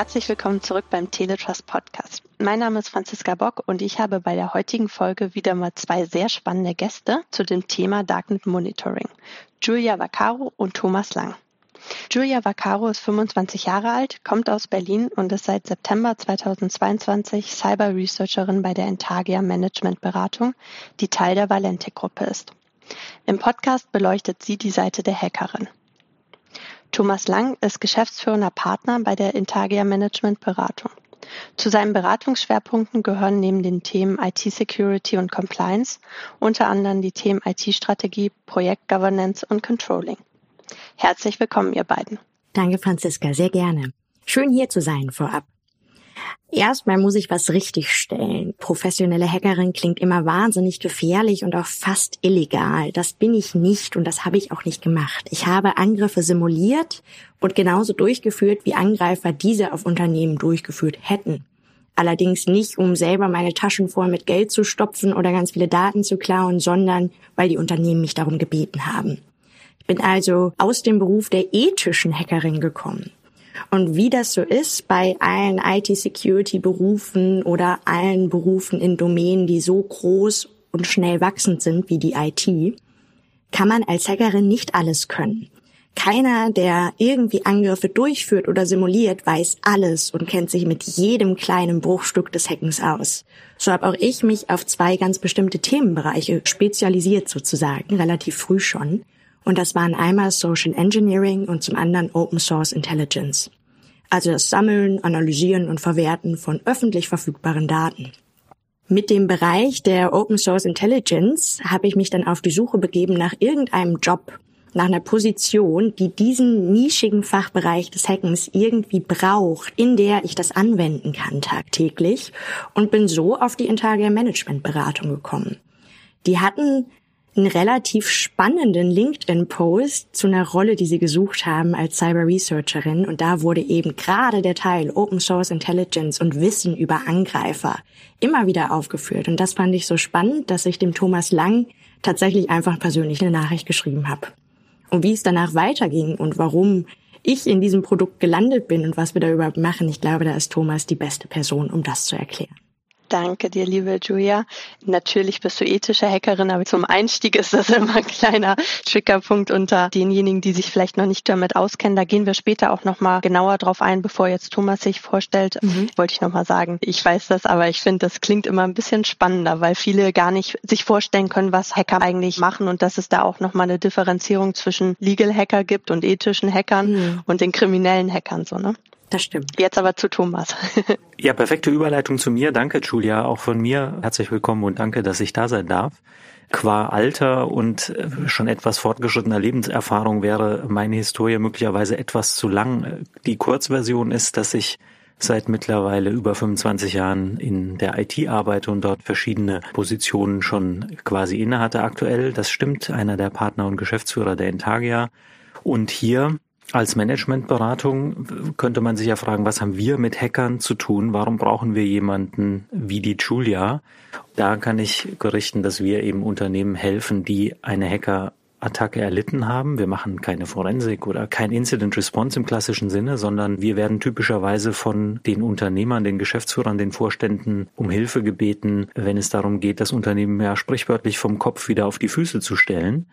Herzlich willkommen zurück beim Teletrust Podcast. Mein Name ist Franziska Bock und ich habe bei der heutigen Folge wieder mal zwei sehr spannende Gäste zu dem Thema Darknet Monitoring. Julia Vaccaro und Thomas Lang. Julia Vaccaro ist 25 Jahre alt, kommt aus Berlin und ist seit September 2022 Cyber Researcherin bei der Intagia Management Beratung, die Teil der Valente-Gruppe ist. Im Podcast beleuchtet sie die Seite der Hackerin. Thomas Lang ist geschäftsführender Partner bei der Intagia Management Beratung. Zu seinen Beratungsschwerpunkten gehören neben den Themen IT-Security und Compliance unter anderem die Themen IT-Strategie, Projektgovernance und Controlling. Herzlich willkommen, ihr beiden. Danke, Franziska, sehr gerne. Schön hier zu sein vorab. Erstmal muss ich was richtigstellen. Professionelle Hackerin klingt immer wahnsinnig gefährlich und auch fast illegal. Das bin ich nicht und das habe ich auch nicht gemacht. Ich habe Angriffe simuliert und genauso durchgeführt, wie Angreifer diese auf Unternehmen durchgeführt hätten. Allerdings nicht, um selber meine Taschen voll mit Geld zu stopfen oder ganz viele Daten zu klauen, sondern weil die Unternehmen mich darum gebeten haben. Ich bin also aus dem Beruf der ethischen Hackerin gekommen. Und wie das so ist bei allen IT-Security-Berufen oder allen Berufen in Domänen, die so groß und schnell wachsend sind wie die IT, kann man als Hackerin nicht alles können. Keiner, der irgendwie Angriffe durchführt oder simuliert, weiß alles und kennt sich mit jedem kleinen Bruchstück des Hackens aus. So habe auch ich mich auf zwei ganz bestimmte Themenbereiche spezialisiert sozusagen, relativ früh schon. Und das waren einmal Social Engineering und zum anderen Open Source Intelligence also das Sammeln, Analysieren und Verwerten von öffentlich verfügbaren Daten. Mit dem Bereich der Open Source Intelligence habe ich mich dann auf die Suche begeben nach irgendeinem Job, nach einer Position, die diesen nischigen Fachbereich des Hackens irgendwie braucht, in der ich das anwenden kann tagtäglich und bin so auf die Intagia Management Beratung gekommen. Die hatten einen relativ spannenden LinkedIn-Post zu einer Rolle, die sie gesucht haben als Cyber Researcherin. Und da wurde eben gerade der Teil Open Source Intelligence und Wissen über Angreifer immer wieder aufgeführt. Und das fand ich so spannend, dass ich dem Thomas Lang tatsächlich einfach persönlich eine Nachricht geschrieben habe. Und wie es danach weiterging und warum ich in diesem Produkt gelandet bin und was wir da überhaupt machen, ich glaube, da ist Thomas die beste Person, um das zu erklären. Danke dir, liebe Julia. Natürlich bist du ethische Hackerin, aber zum Einstieg ist das immer ein kleiner Triggerpunkt unter denjenigen, die sich vielleicht noch nicht damit auskennen. Da gehen wir später auch nochmal genauer drauf ein, bevor jetzt Thomas sich vorstellt. Mhm. Wollte ich nochmal sagen, ich weiß das, aber ich finde, das klingt immer ein bisschen spannender, weil viele gar nicht sich vorstellen können, was Hacker eigentlich machen und dass es da auch nochmal eine Differenzierung zwischen Legal Hacker gibt und ethischen Hackern mhm. und den kriminellen Hackern, so, ne? Das stimmt. Jetzt aber zu Thomas. ja, perfekte Überleitung zu mir. Danke, Julia, auch von mir. Herzlich willkommen und danke, dass ich da sein darf. Qua Alter und äh, schon etwas fortgeschrittener Lebenserfahrung wäre meine Historie möglicherweise etwas zu lang. Die Kurzversion ist, dass ich seit mittlerweile über 25 Jahren in der IT arbeite und dort verschiedene Positionen schon quasi innehatte aktuell. Das stimmt, einer der Partner und Geschäftsführer der Intagia. Und hier als Managementberatung könnte man sich ja fragen, was haben wir mit Hackern zu tun? Warum brauchen wir jemanden wie die Julia? Da kann ich berichten, dass wir eben Unternehmen helfen, die eine Hackerattacke erlitten haben. Wir machen keine Forensik oder kein Incident Response im klassischen Sinne, sondern wir werden typischerweise von den Unternehmern, den Geschäftsführern, den Vorständen um Hilfe gebeten, wenn es darum geht, das Unternehmen ja sprichwörtlich vom Kopf wieder auf die Füße zu stellen.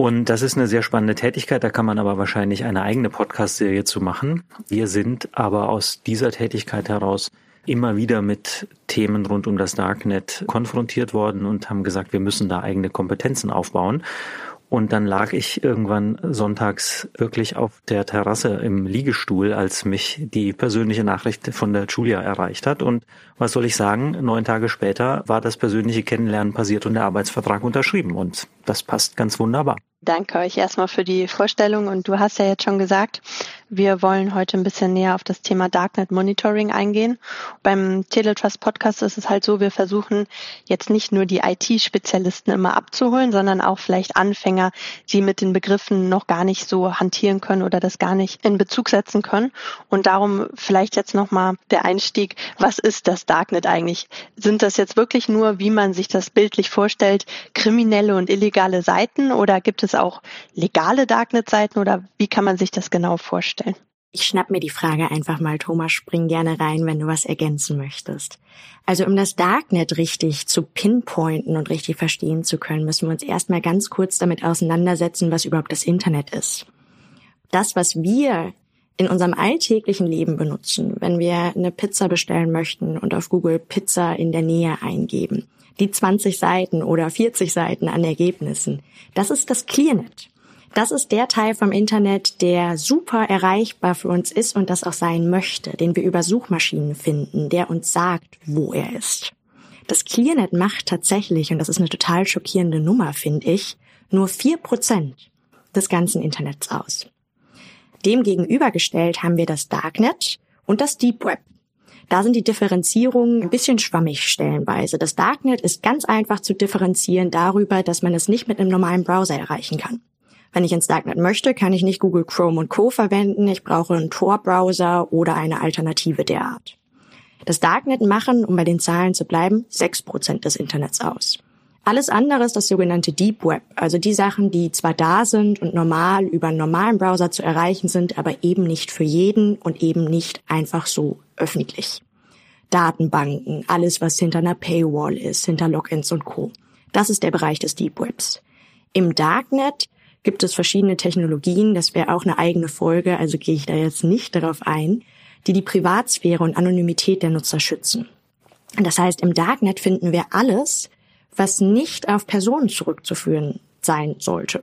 Und das ist eine sehr spannende Tätigkeit, da kann man aber wahrscheinlich eine eigene Podcast-Serie zu machen. Wir sind aber aus dieser Tätigkeit heraus immer wieder mit Themen rund um das Darknet konfrontiert worden und haben gesagt, wir müssen da eigene Kompetenzen aufbauen. Und dann lag ich irgendwann sonntags wirklich auf der Terrasse im Liegestuhl, als mich die persönliche Nachricht von der Julia erreicht hat. Und was soll ich sagen? Neun Tage später war das persönliche Kennenlernen passiert und der Arbeitsvertrag unterschrieben. Und das passt ganz wunderbar. Danke euch erstmal für die Vorstellung. Und du hast ja jetzt schon gesagt, wir wollen heute ein bisschen näher auf das Thema Darknet Monitoring eingehen. Beim Teletrust Podcast ist es halt so, wir versuchen jetzt nicht nur die IT-Spezialisten immer abzuholen, sondern auch vielleicht Anfänger, die mit den Begriffen noch gar nicht so hantieren können oder das gar nicht in Bezug setzen können. Und darum vielleicht jetzt nochmal der Einstieg. Was ist das Darknet eigentlich? Sind das jetzt wirklich nur, wie man sich das bildlich vorstellt, kriminelle und illegale Seiten oder gibt es auch legale Darknet-Seiten oder wie kann man sich das genau vorstellen? Ich schnapp mir die Frage einfach mal, Thomas, spring gerne rein, wenn du was ergänzen möchtest. Also um das Darknet richtig zu pinpointen und richtig verstehen zu können, müssen wir uns erstmal ganz kurz damit auseinandersetzen, was überhaupt das Internet ist. Das, was wir in unserem alltäglichen Leben benutzen, wenn wir eine Pizza bestellen möchten und auf Google Pizza in der Nähe eingeben, die 20 Seiten oder 40 Seiten an Ergebnissen, das ist das ClearNet. Das ist der Teil vom Internet, der super erreichbar für uns ist und das auch sein möchte, den wir über Suchmaschinen finden, der uns sagt, wo er ist. Das ClearNet macht tatsächlich, und das ist eine total schockierende Nummer, finde ich, nur vier Prozent des ganzen Internets aus. Dem gegenübergestellt haben wir das Darknet und das Deep Web. Da sind die Differenzierungen ein bisschen schwammig stellenweise. Das Darknet ist ganz einfach zu differenzieren darüber, dass man es nicht mit einem normalen Browser erreichen kann. Wenn ich ins Darknet möchte, kann ich nicht Google Chrome und Co. verwenden. Ich brauche einen Tor-Browser oder eine Alternative der Art. Das Darknet machen, um bei den Zahlen zu bleiben, 6% des Internets aus. Alles andere ist das sogenannte Deep Web, also die Sachen, die zwar da sind und normal über einen normalen Browser zu erreichen sind, aber eben nicht für jeden und eben nicht einfach so öffentlich. Datenbanken, alles was hinter einer Paywall ist, hinter Logins und Co. Das ist der Bereich des Deep Webs. Im Darknet gibt es verschiedene Technologien, das wäre auch eine eigene Folge, also gehe ich da jetzt nicht darauf ein, die die Privatsphäre und Anonymität der Nutzer schützen. Das heißt, im Darknet finden wir alles, was nicht auf Personen zurückzuführen sein sollte.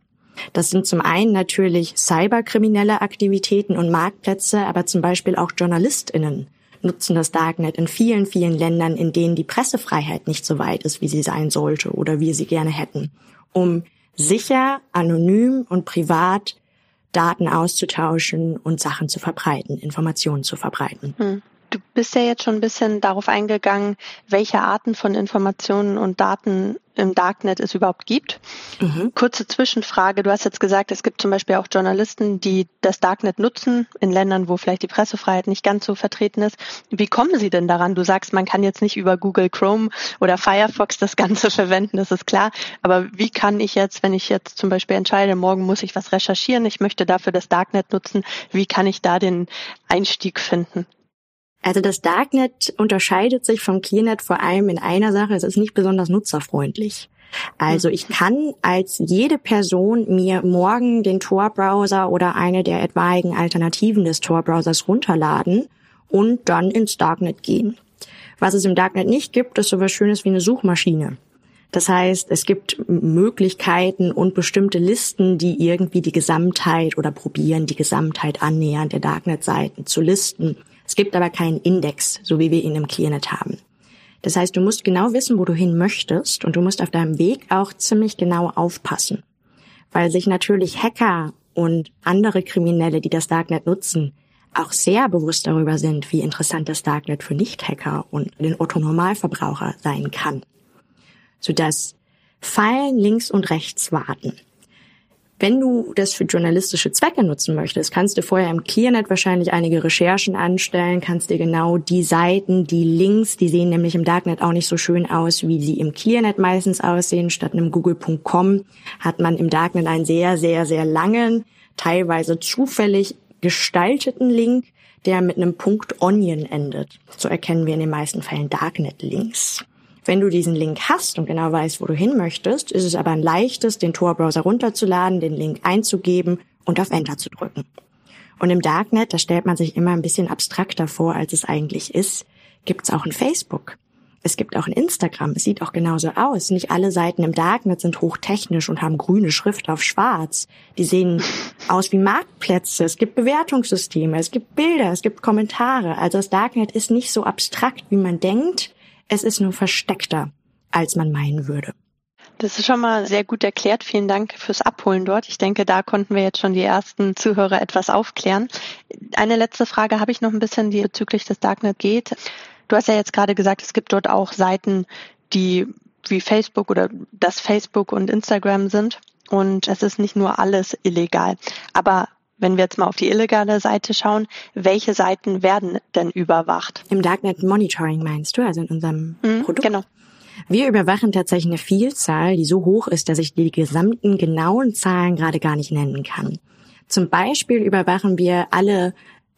Das sind zum einen natürlich cyberkriminelle Aktivitäten und Marktplätze, aber zum Beispiel auch JournalistInnen nutzen das Darknet in vielen, vielen Ländern, in denen die Pressefreiheit nicht so weit ist, wie sie sein sollte oder wie sie gerne hätten, um sicher, anonym und privat Daten auszutauschen und Sachen zu verbreiten, Informationen zu verbreiten. Hm. Du bist ja jetzt schon ein bisschen darauf eingegangen, welche Arten von Informationen und Daten im Darknet es überhaupt gibt. Mhm. Kurze Zwischenfrage. Du hast jetzt gesagt, es gibt zum Beispiel auch Journalisten, die das Darknet nutzen in Ländern, wo vielleicht die Pressefreiheit nicht ganz so vertreten ist. Wie kommen sie denn daran? Du sagst, man kann jetzt nicht über Google Chrome oder Firefox das Ganze verwenden, das ist klar. Aber wie kann ich jetzt, wenn ich jetzt zum Beispiel entscheide, morgen muss ich was recherchieren, ich möchte dafür das Darknet nutzen, wie kann ich da den Einstieg finden? Also das Darknet unterscheidet sich vom ClearNet vor allem in einer Sache, es ist nicht besonders nutzerfreundlich. Also ich kann als jede Person mir morgen den Tor-Browser oder eine der etwaigen Alternativen des Tor-Browsers runterladen und dann ins Darknet gehen. Was es im Darknet nicht gibt, ist sowas Schönes wie eine Suchmaschine. Das heißt, es gibt Möglichkeiten und bestimmte Listen, die irgendwie die Gesamtheit oder probieren, die Gesamtheit annähernd der Darknet-Seiten zu listen. Es gibt aber keinen Index, so wie wir ihn im ClearNet haben. Das heißt, du musst genau wissen, wo du hin möchtest und du musst auf deinem Weg auch ziemlich genau aufpassen. Weil sich natürlich Hacker und andere Kriminelle, die das Darknet nutzen, auch sehr bewusst darüber sind, wie interessant das Darknet für Nicht-Hacker und den Otto-Normalverbraucher sein kann. Sodass Fallen links und rechts warten. Wenn du das für journalistische Zwecke nutzen möchtest, kannst du vorher im ClearNet wahrscheinlich einige Recherchen anstellen, kannst dir genau die Seiten, die Links, die sehen nämlich im Darknet auch nicht so schön aus, wie sie im ClearNet meistens aussehen. Statt einem google.com hat man im Darknet einen sehr, sehr, sehr langen, teilweise zufällig gestalteten Link, der mit einem Punkt Onion endet. So erkennen wir in den meisten Fällen Darknet-Links. Wenn du diesen Link hast und genau weißt, wo du hin möchtest, ist es aber ein leichtes, den Tor-Browser runterzuladen, den Link einzugeben und auf Enter zu drücken. Und im Darknet, da stellt man sich immer ein bisschen abstrakter vor, als es eigentlich ist, gibt es auch ein Facebook. Es gibt auch ein Instagram. Es sieht auch genauso aus. Nicht alle Seiten im Darknet sind hochtechnisch und haben grüne Schrift auf schwarz. Die sehen aus wie Marktplätze. Es gibt Bewertungssysteme. Es gibt Bilder. Es gibt Kommentare. Also das Darknet ist nicht so abstrakt, wie man denkt. Es ist nur versteckter, als man meinen würde. Das ist schon mal sehr gut erklärt. Vielen Dank fürs Abholen dort. Ich denke, da konnten wir jetzt schon die ersten Zuhörer etwas aufklären. Eine letzte Frage habe ich noch ein bisschen, die bezüglich des Darknet geht. Du hast ja jetzt gerade gesagt, es gibt dort auch Seiten, die wie Facebook oder das Facebook und Instagram sind. Und es ist nicht nur alles illegal. Aber wenn wir jetzt mal auf die illegale Seite schauen, welche Seiten werden denn überwacht? Im Darknet Monitoring meinst du, also in unserem mhm, Produkt? Genau. Wir überwachen tatsächlich eine Vielzahl, die so hoch ist, dass ich die gesamten genauen Zahlen gerade gar nicht nennen kann. Zum Beispiel überwachen wir alle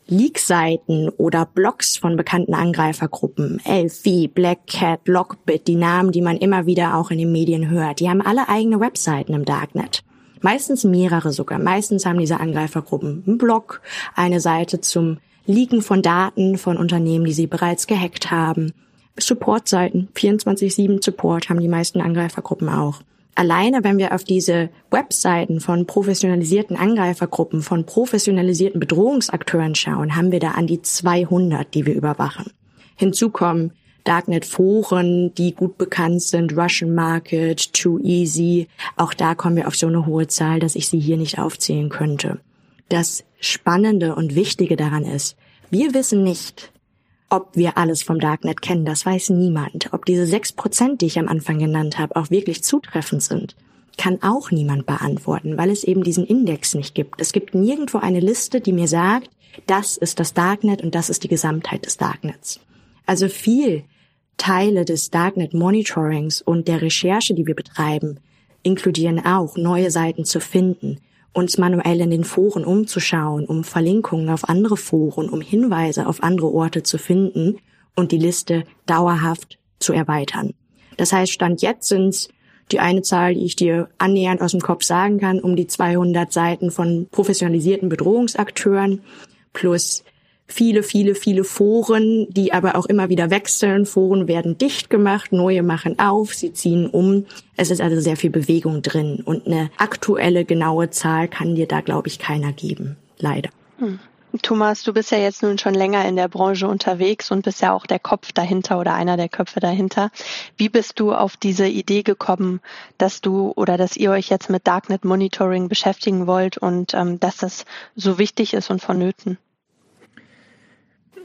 Leak-Seiten oder Blogs von bekannten Angreifergruppen, LV, Black Cat, Lockbit, die Namen, die man immer wieder auch in den Medien hört, die haben alle eigene Webseiten im Darknet. Meistens mehrere sogar. Meistens haben diese Angreifergruppen einen Blog, eine Seite zum Leaken von Daten von Unternehmen, die sie bereits gehackt haben. Supportseiten, 24-7 Support haben die meisten Angreifergruppen auch. Alleine, wenn wir auf diese Webseiten von professionalisierten Angreifergruppen, von professionalisierten Bedrohungsakteuren schauen, haben wir da an die 200, die wir überwachen. Hinzu kommen Darknet-Foren, die gut bekannt sind, Russian Market, Too Easy. Auch da kommen wir auf so eine hohe Zahl, dass ich sie hier nicht aufzählen könnte. Das Spannende und Wichtige daran ist, wir wissen nicht, ob wir alles vom Darknet kennen, das weiß niemand. Ob diese sechs Prozent, die ich am Anfang genannt habe, auch wirklich zutreffend sind, kann auch niemand beantworten, weil es eben diesen Index nicht gibt. Es gibt nirgendwo eine Liste, die mir sagt, das ist das Darknet und das ist die Gesamtheit des Darknets. Also viel Teile des Darknet Monitorings und der Recherche, die wir betreiben, inkludieren auch neue Seiten zu finden, uns manuell in den Foren umzuschauen, um Verlinkungen auf andere Foren, um Hinweise auf andere Orte zu finden und die Liste dauerhaft zu erweitern. Das heißt, Stand jetzt sind die eine Zahl, die ich dir annähernd aus dem Kopf sagen kann, um die 200 Seiten von professionalisierten Bedrohungsakteuren plus viele, viele, viele Foren, die aber auch immer wieder wechseln. Foren werden dicht gemacht, neue machen auf, sie ziehen um. Es ist also sehr viel Bewegung drin und eine aktuelle, genaue Zahl kann dir da, glaube ich, keiner geben. Leider. Hm. Thomas, du bist ja jetzt nun schon länger in der Branche unterwegs und bist ja auch der Kopf dahinter oder einer der Köpfe dahinter. Wie bist du auf diese Idee gekommen, dass du oder dass ihr euch jetzt mit Darknet Monitoring beschäftigen wollt und ähm, dass das so wichtig ist und vonnöten?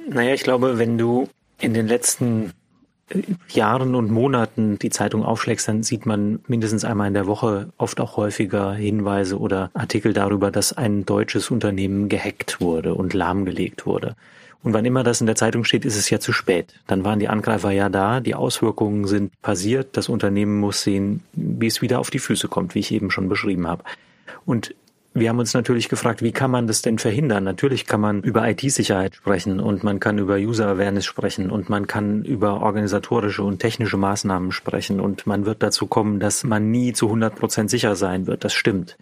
Naja, ich glaube, wenn du in den letzten äh, Jahren und Monaten die Zeitung aufschlägst, dann sieht man mindestens einmal in der Woche oft auch häufiger Hinweise oder Artikel darüber, dass ein deutsches Unternehmen gehackt wurde und lahmgelegt wurde. Und wann immer das in der Zeitung steht, ist es ja zu spät. Dann waren die Angreifer ja da, die Auswirkungen sind passiert, das Unternehmen muss sehen, wie es wieder auf die Füße kommt, wie ich eben schon beschrieben habe. Und wir haben uns natürlich gefragt, wie kann man das denn verhindern? Natürlich kann man über IT-Sicherheit sprechen und man kann über User-Awareness sprechen und man kann über organisatorische und technische Maßnahmen sprechen und man wird dazu kommen, dass man nie zu 100 Prozent sicher sein wird. Das stimmt.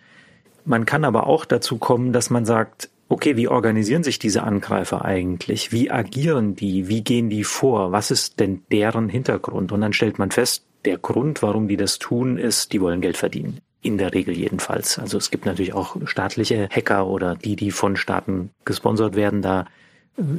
Man kann aber auch dazu kommen, dass man sagt, okay, wie organisieren sich diese Angreifer eigentlich? Wie agieren die? Wie gehen die vor? Was ist denn deren Hintergrund? Und dann stellt man fest, der Grund, warum die das tun, ist, die wollen Geld verdienen. In der Regel jedenfalls. Also es gibt natürlich auch staatliche Hacker oder die, die von Staaten gesponsert werden. Da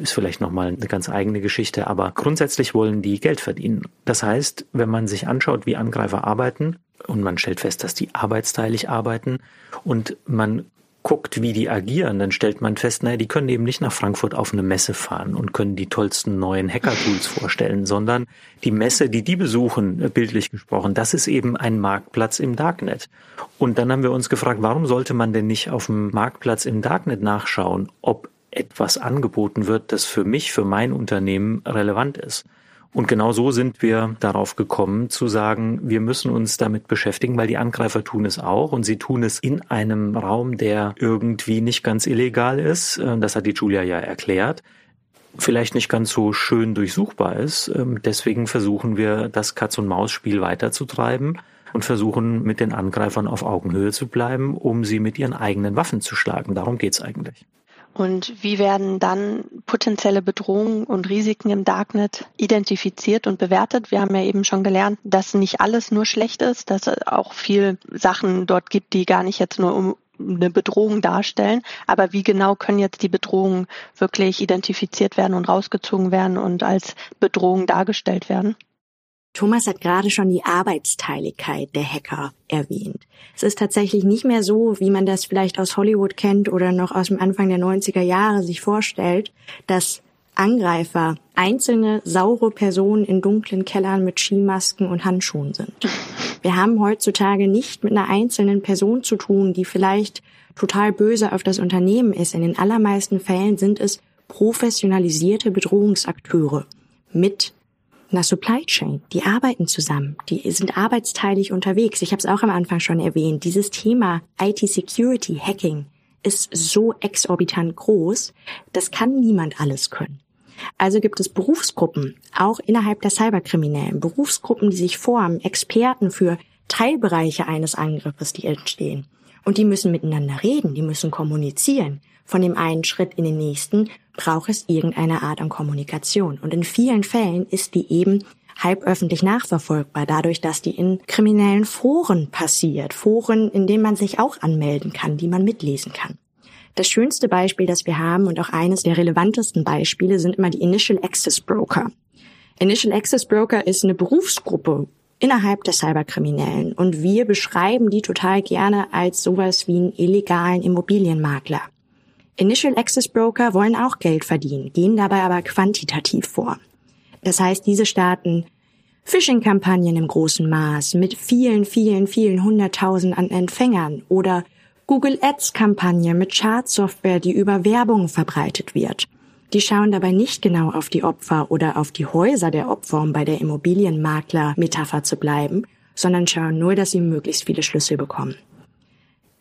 ist vielleicht nochmal eine ganz eigene Geschichte, aber grundsätzlich wollen die Geld verdienen. Das heißt, wenn man sich anschaut, wie Angreifer arbeiten und man stellt fest, dass die arbeitsteilig arbeiten und man guckt, wie die agieren, dann stellt man fest, naja, die können eben nicht nach Frankfurt auf eine Messe fahren und können die tollsten neuen Hacker-Tools vorstellen, sondern die Messe, die die besuchen, äh, bildlich gesprochen, das ist eben ein Marktplatz im Darknet. Und dann haben wir uns gefragt, warum sollte man denn nicht auf dem Marktplatz im Darknet nachschauen, ob etwas angeboten wird, das für mich, für mein Unternehmen relevant ist? Und genau so sind wir darauf gekommen zu sagen, wir müssen uns damit beschäftigen, weil die Angreifer tun es auch und sie tun es in einem Raum, der irgendwie nicht ganz illegal ist. Äh, das hat die Julia ja erklärt. Vielleicht nicht ganz so schön durchsuchbar ist. Ähm, deswegen versuchen wir, das Katz-und-Maus-Spiel weiterzutreiben und versuchen, mit den Angreifern auf Augenhöhe zu bleiben, um sie mit ihren eigenen Waffen zu schlagen. Darum geht's eigentlich. Und wie werden dann potenzielle Bedrohungen und Risiken im Darknet identifiziert und bewertet? Wir haben ja eben schon gelernt, dass nicht alles nur schlecht ist, dass es auch viel Sachen dort gibt, die gar nicht jetzt nur um eine Bedrohung darstellen. Aber wie genau können jetzt die Bedrohungen wirklich identifiziert werden und rausgezogen werden und als Bedrohung dargestellt werden? Thomas hat gerade schon die Arbeitsteiligkeit der Hacker erwähnt. Es ist tatsächlich nicht mehr so, wie man das vielleicht aus Hollywood kennt oder noch aus dem Anfang der 90er Jahre sich vorstellt, dass Angreifer einzelne saure Personen in dunklen Kellern mit Skimasken und Handschuhen sind. Wir haben heutzutage nicht mit einer einzelnen Person zu tun, die vielleicht total böse auf das Unternehmen ist. In den allermeisten Fällen sind es professionalisierte Bedrohungsakteure mit einer Supply Chain. Die arbeiten zusammen, die sind arbeitsteilig unterwegs. Ich habe es auch am Anfang schon erwähnt. Dieses Thema IT Security, Hacking ist so exorbitant groß, das kann niemand alles können. Also gibt es Berufsgruppen, auch innerhalb der Cyberkriminellen, Berufsgruppen, die sich formen, Experten für Teilbereiche eines Angriffes, die entstehen. Und die müssen miteinander reden, die müssen kommunizieren. Von dem einen Schritt in den nächsten braucht es irgendeine Art an Kommunikation. Und in vielen Fällen ist die eben halb öffentlich nachverfolgbar, dadurch, dass die in kriminellen Foren passiert. Foren, in denen man sich auch anmelden kann, die man mitlesen kann. Das schönste Beispiel, das wir haben und auch eines der relevantesten Beispiele sind immer die Initial Access Broker. Initial Access Broker ist eine Berufsgruppe innerhalb der Cyberkriminellen und wir beschreiben die total gerne als sowas wie einen illegalen Immobilienmakler. Initial Access Broker wollen auch Geld verdienen, gehen dabei aber quantitativ vor. Das heißt, diese starten Phishing-Kampagnen im großen Maß mit vielen, vielen, vielen hunderttausend an Empfängern oder Google Ads-Kampagne mit Chartsoftware, die über Werbung verbreitet wird. Die schauen dabei nicht genau auf die Opfer oder auf die Häuser der Opfer, um bei der Immobilienmakler-Metapher zu bleiben, sondern schauen nur, dass sie möglichst viele Schlüssel bekommen.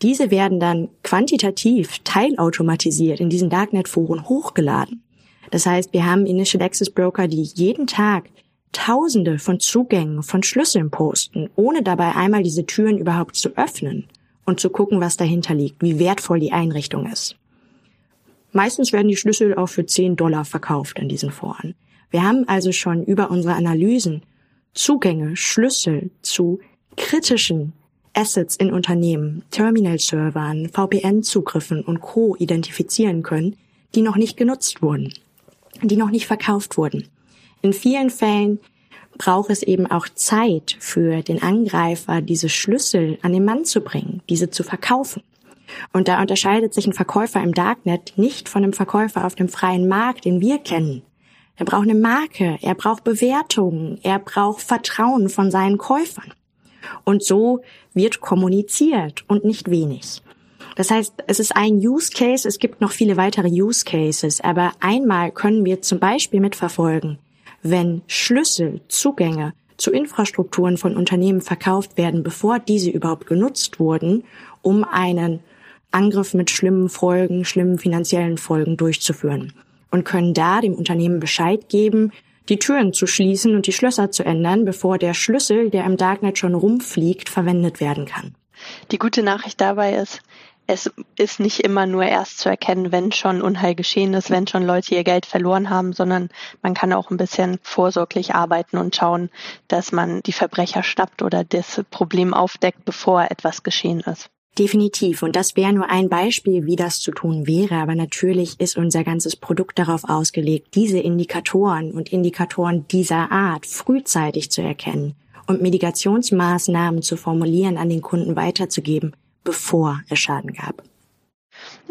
Diese werden dann quantitativ teilautomatisiert in diesen Darknet-Foren hochgeladen. Das heißt, wir haben Initial Access Broker, die jeden Tag Tausende von Zugängen, von Schlüsseln posten, ohne dabei einmal diese Türen überhaupt zu öffnen und zu gucken, was dahinter liegt, wie wertvoll die Einrichtung ist. Meistens werden die Schlüssel auch für 10 Dollar verkauft in diesen Foren. Wir haben also schon über unsere Analysen Zugänge, Schlüssel zu kritischen Assets in Unternehmen, Terminal-Servern, VPN-Zugriffen und Co. identifizieren können, die noch nicht genutzt wurden die noch nicht verkauft wurden. In vielen Fällen braucht es eben auch Zeit für den Angreifer, diese Schlüssel an den Mann zu bringen, diese zu verkaufen. Und da unterscheidet sich ein Verkäufer im Darknet nicht von einem Verkäufer auf dem freien Markt, den wir kennen. Er braucht eine Marke, er braucht Bewertungen, er braucht Vertrauen von seinen Käufern. Und so wird kommuniziert und nicht wenig. Das heißt, es ist ein Use Case, es gibt noch viele weitere Use Cases, aber einmal können wir zum Beispiel mitverfolgen, wenn Schlüssel, Zugänge zu Infrastrukturen von Unternehmen verkauft werden, bevor diese überhaupt genutzt wurden, um einen Angriff mit schlimmen Folgen, schlimmen finanziellen Folgen durchzuführen und können da dem Unternehmen Bescheid geben, die Türen zu schließen und die Schlösser zu ändern, bevor der Schlüssel, der im Darknet schon rumfliegt, verwendet werden kann. Die gute Nachricht dabei ist, es ist nicht immer nur erst zu erkennen, wenn schon Unheil geschehen ist, wenn schon Leute ihr Geld verloren haben, sondern man kann auch ein bisschen vorsorglich arbeiten und schauen, dass man die Verbrecher schnappt oder das Problem aufdeckt, bevor etwas geschehen ist. Definitiv. Und das wäre nur ein Beispiel, wie das zu tun wäre. Aber natürlich ist unser ganzes Produkt darauf ausgelegt, diese Indikatoren und Indikatoren dieser Art frühzeitig zu erkennen und Mitigationsmaßnahmen zu formulieren, an den Kunden weiterzugeben, bevor es Schaden gab.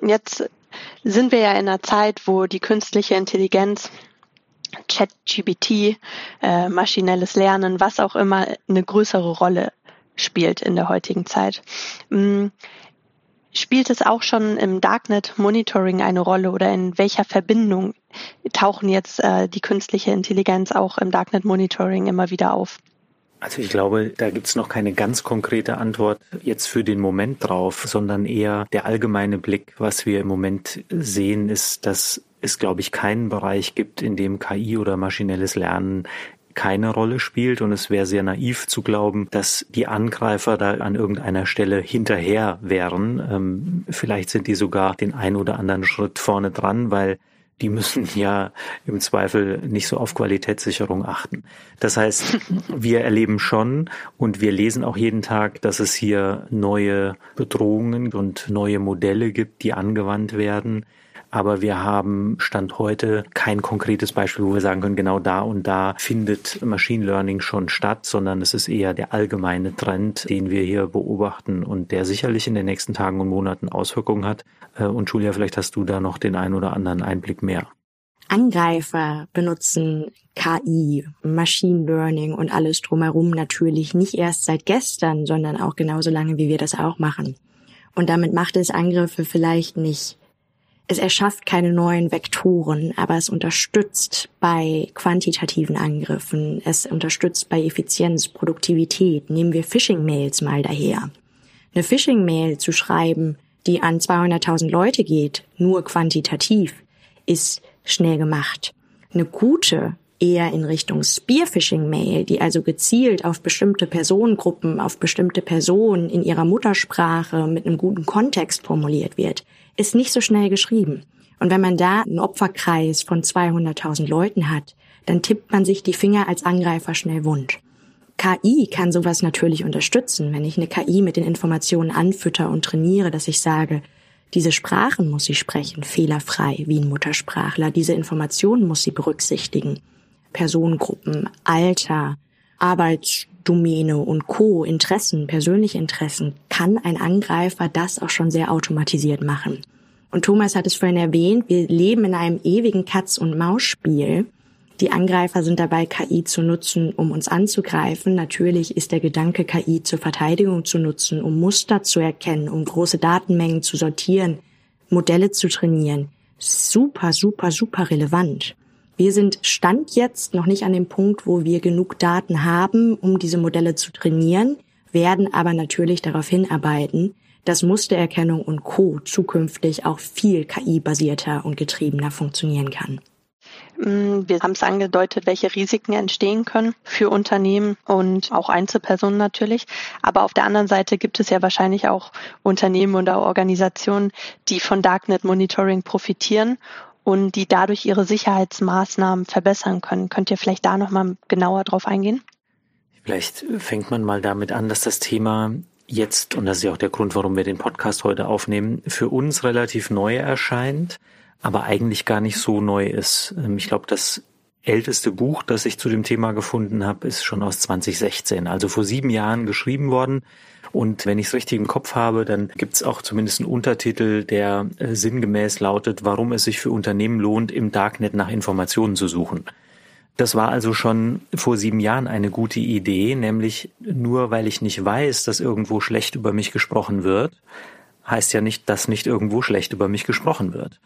Jetzt sind wir ja in einer Zeit, wo die künstliche Intelligenz, ChatGPT, äh, maschinelles Lernen, was auch immer, eine größere Rolle spielt in der heutigen Zeit. Mhm. Spielt es auch schon im Darknet Monitoring eine Rolle oder in welcher Verbindung tauchen jetzt äh, die künstliche Intelligenz auch im Darknet Monitoring immer wieder auf? Also ich glaube, da gibt's noch keine ganz konkrete Antwort jetzt für den Moment drauf, sondern eher der allgemeine Blick. Was wir im Moment sehen, ist, dass es, glaube ich, keinen Bereich gibt, in dem KI oder maschinelles Lernen keine Rolle spielt und es wäre sehr naiv zu glauben, dass die Angreifer da an irgendeiner Stelle hinterher wären. Ähm, vielleicht sind die sogar den ein oder anderen Schritt vorne dran, weil die müssen ja im Zweifel nicht so auf Qualitätssicherung achten. Das heißt, wir erleben schon und wir lesen auch jeden Tag, dass es hier neue Bedrohungen und neue Modelle gibt, die angewandt werden aber wir haben Stand heute kein konkretes Beispiel, wo wir sagen können, genau da und da findet Machine Learning schon statt, sondern es ist eher der allgemeine Trend, den wir hier beobachten und der sicherlich in den nächsten Tagen und Monaten Auswirkungen hat. Äh, und Julia, vielleicht hast du da noch den ein oder anderen Einblick mehr. Angreifer benutzen KI, Machine Learning und alles drumherum natürlich nicht erst seit gestern, sondern auch genauso lange, wie wir das auch machen. Und damit macht es Angriffe vielleicht nicht es erschafft keine neuen Vektoren, aber es unterstützt bei quantitativen Angriffen, es unterstützt bei Effizienz, Produktivität. Nehmen wir Phishing-Mails mal daher. Eine Phishing-Mail zu schreiben, die an 200.000 Leute geht, nur quantitativ, ist schnell gemacht. Eine gute, eher in Richtung Spearphishing-Mail, die also gezielt auf bestimmte Personengruppen, auf bestimmte Personen in ihrer Muttersprache mit einem guten Kontext formuliert wird, ist nicht so schnell geschrieben. Und wenn man da einen Opferkreis von 200.000 Leuten hat, dann tippt man sich die Finger als Angreifer schnell wund. KI kann sowas natürlich unterstützen, wenn ich eine KI mit den Informationen anfütter und trainiere, dass ich sage, diese Sprachen muss sie sprechen, fehlerfrei wie ein Muttersprachler. Diese Informationen muss sie berücksichtigen. Personengruppen, Alter, Arbeitsdomäne und Co., Interessen, persönliche Interessen, kann ein Angreifer das auch schon sehr automatisiert machen. Und Thomas hat es vorhin erwähnt, wir leben in einem ewigen Katz- und Maus-Spiel. Die Angreifer sind dabei, KI zu nutzen, um uns anzugreifen. Natürlich ist der Gedanke, KI zur Verteidigung zu nutzen, um Muster zu erkennen, um große Datenmengen zu sortieren, Modelle zu trainieren. Super, super, super relevant. Wir sind Stand jetzt noch nicht an dem Punkt, wo wir genug Daten haben, um diese Modelle zu trainieren, werden aber natürlich darauf hinarbeiten, dass Mustererkennung und Co. zukünftig auch viel KI-basierter und getriebener funktionieren kann. Mm, wir haben es angedeutet, welche Risiken entstehen können für Unternehmen und auch Einzelpersonen natürlich. Aber auf der anderen Seite gibt es ja wahrscheinlich auch Unternehmen oder Organisationen, die von Darknet Monitoring profitieren und die dadurch ihre Sicherheitsmaßnahmen verbessern können. Könnt ihr vielleicht da nochmal genauer drauf eingehen? Vielleicht fängt man mal damit an, dass das Thema jetzt, und das ist ja auch der Grund, warum wir den Podcast heute aufnehmen, für uns relativ neu erscheint, aber eigentlich gar nicht so neu ist. Ähm, ich glaube, das älteste Buch, das ich zu dem Thema gefunden habe, ist schon aus 2016, also vor sieben Jahren geschrieben worden. Und wenn ich es richtig im Kopf habe, dann gibt es auch zumindest einen Untertitel, der äh, sinngemäß lautet, warum es sich für Unternehmen lohnt, im Darknet nach Informationen zu suchen. Das war also schon vor sieben Jahren eine gute Idee, nämlich nur weil ich nicht weiß, dass irgendwo schlecht über mich gesprochen wird, heißt ja nicht, dass nicht irgendwo schlecht über mich gesprochen wird.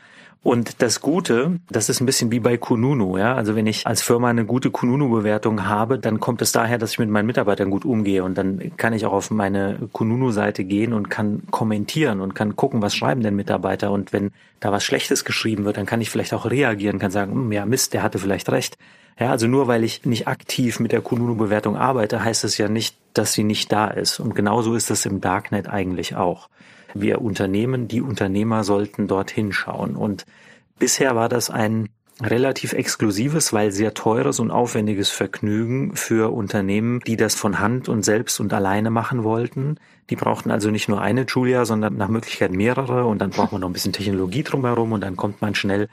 Und das Gute, das ist ein bisschen wie bei Kununu, ja. Also wenn ich als Firma eine gute Kununu-Bewertung habe, dann kommt es daher, dass ich mit meinen Mitarbeitern gut umgehe und dann kann ich auch auf meine Kununu-Seite gehen und kann kommentieren und kann gucken, was schreiben denn Mitarbeiter und wenn da was Schlechtes geschrieben wird, dann kann ich vielleicht auch reagieren, kann sagen, hm, ja Mist, der hatte vielleicht recht. Ja, also nur weil ich nicht aktiv mit der Kununu-Bewertung arbeite, heißt es ja nicht, dass sie nicht da ist. Und genauso ist es im Darknet eigentlich auch wir Unternehmen, die Unternehmer sollten dorthin schauen. Und bisher war das ein relativ exklusives, weil sehr teures und aufwendiges Vergnügen für Unternehmen, die das von Hand und selbst und alleine machen wollten. Die brauchten also nicht nur eine Julia, sondern nach Möglichkeit mehrere und dann braucht man noch ein bisschen Technologie drumherum und dann kommt man schnell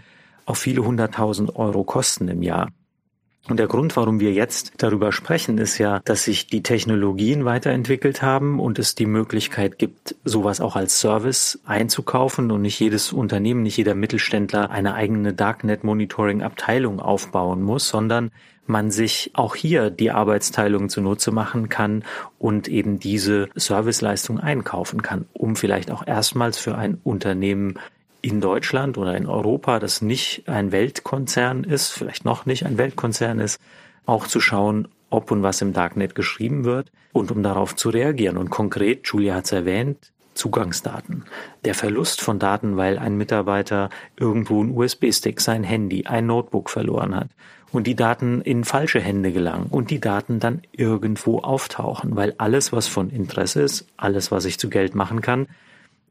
auf viele hunderttausend Euro Kosten im Jahr. Und der Grund, warum wir jetzt darüber sprechen, ist ja, dass sich die Technologien weiterentwickelt haben und es die Möglichkeit gibt, sowas auch als Service einzukaufen und nicht jedes Unternehmen, nicht jeder Mittelständler eine eigene Darknet-Monitoring-Abteilung aufbauen muss, sondern man sich auch hier die Arbeitsteilung zunutze machen kann und eben diese Serviceleistung einkaufen kann, um vielleicht auch erstmals für ein Unternehmen in Deutschland oder in Europa, das nicht ein Weltkonzern ist, vielleicht noch nicht ein Weltkonzern ist, auch zu schauen, ob und was im Darknet geschrieben wird und um darauf zu reagieren. Und konkret, Julia hat es erwähnt, Zugangsdaten. Der Verlust von Daten, weil ein Mitarbeiter irgendwo einen USB-Stick, sein Handy, ein Notebook verloren hat und die Daten in falsche Hände gelangen und die Daten dann irgendwo auftauchen, weil alles, was von Interesse ist, alles, was ich zu Geld machen kann,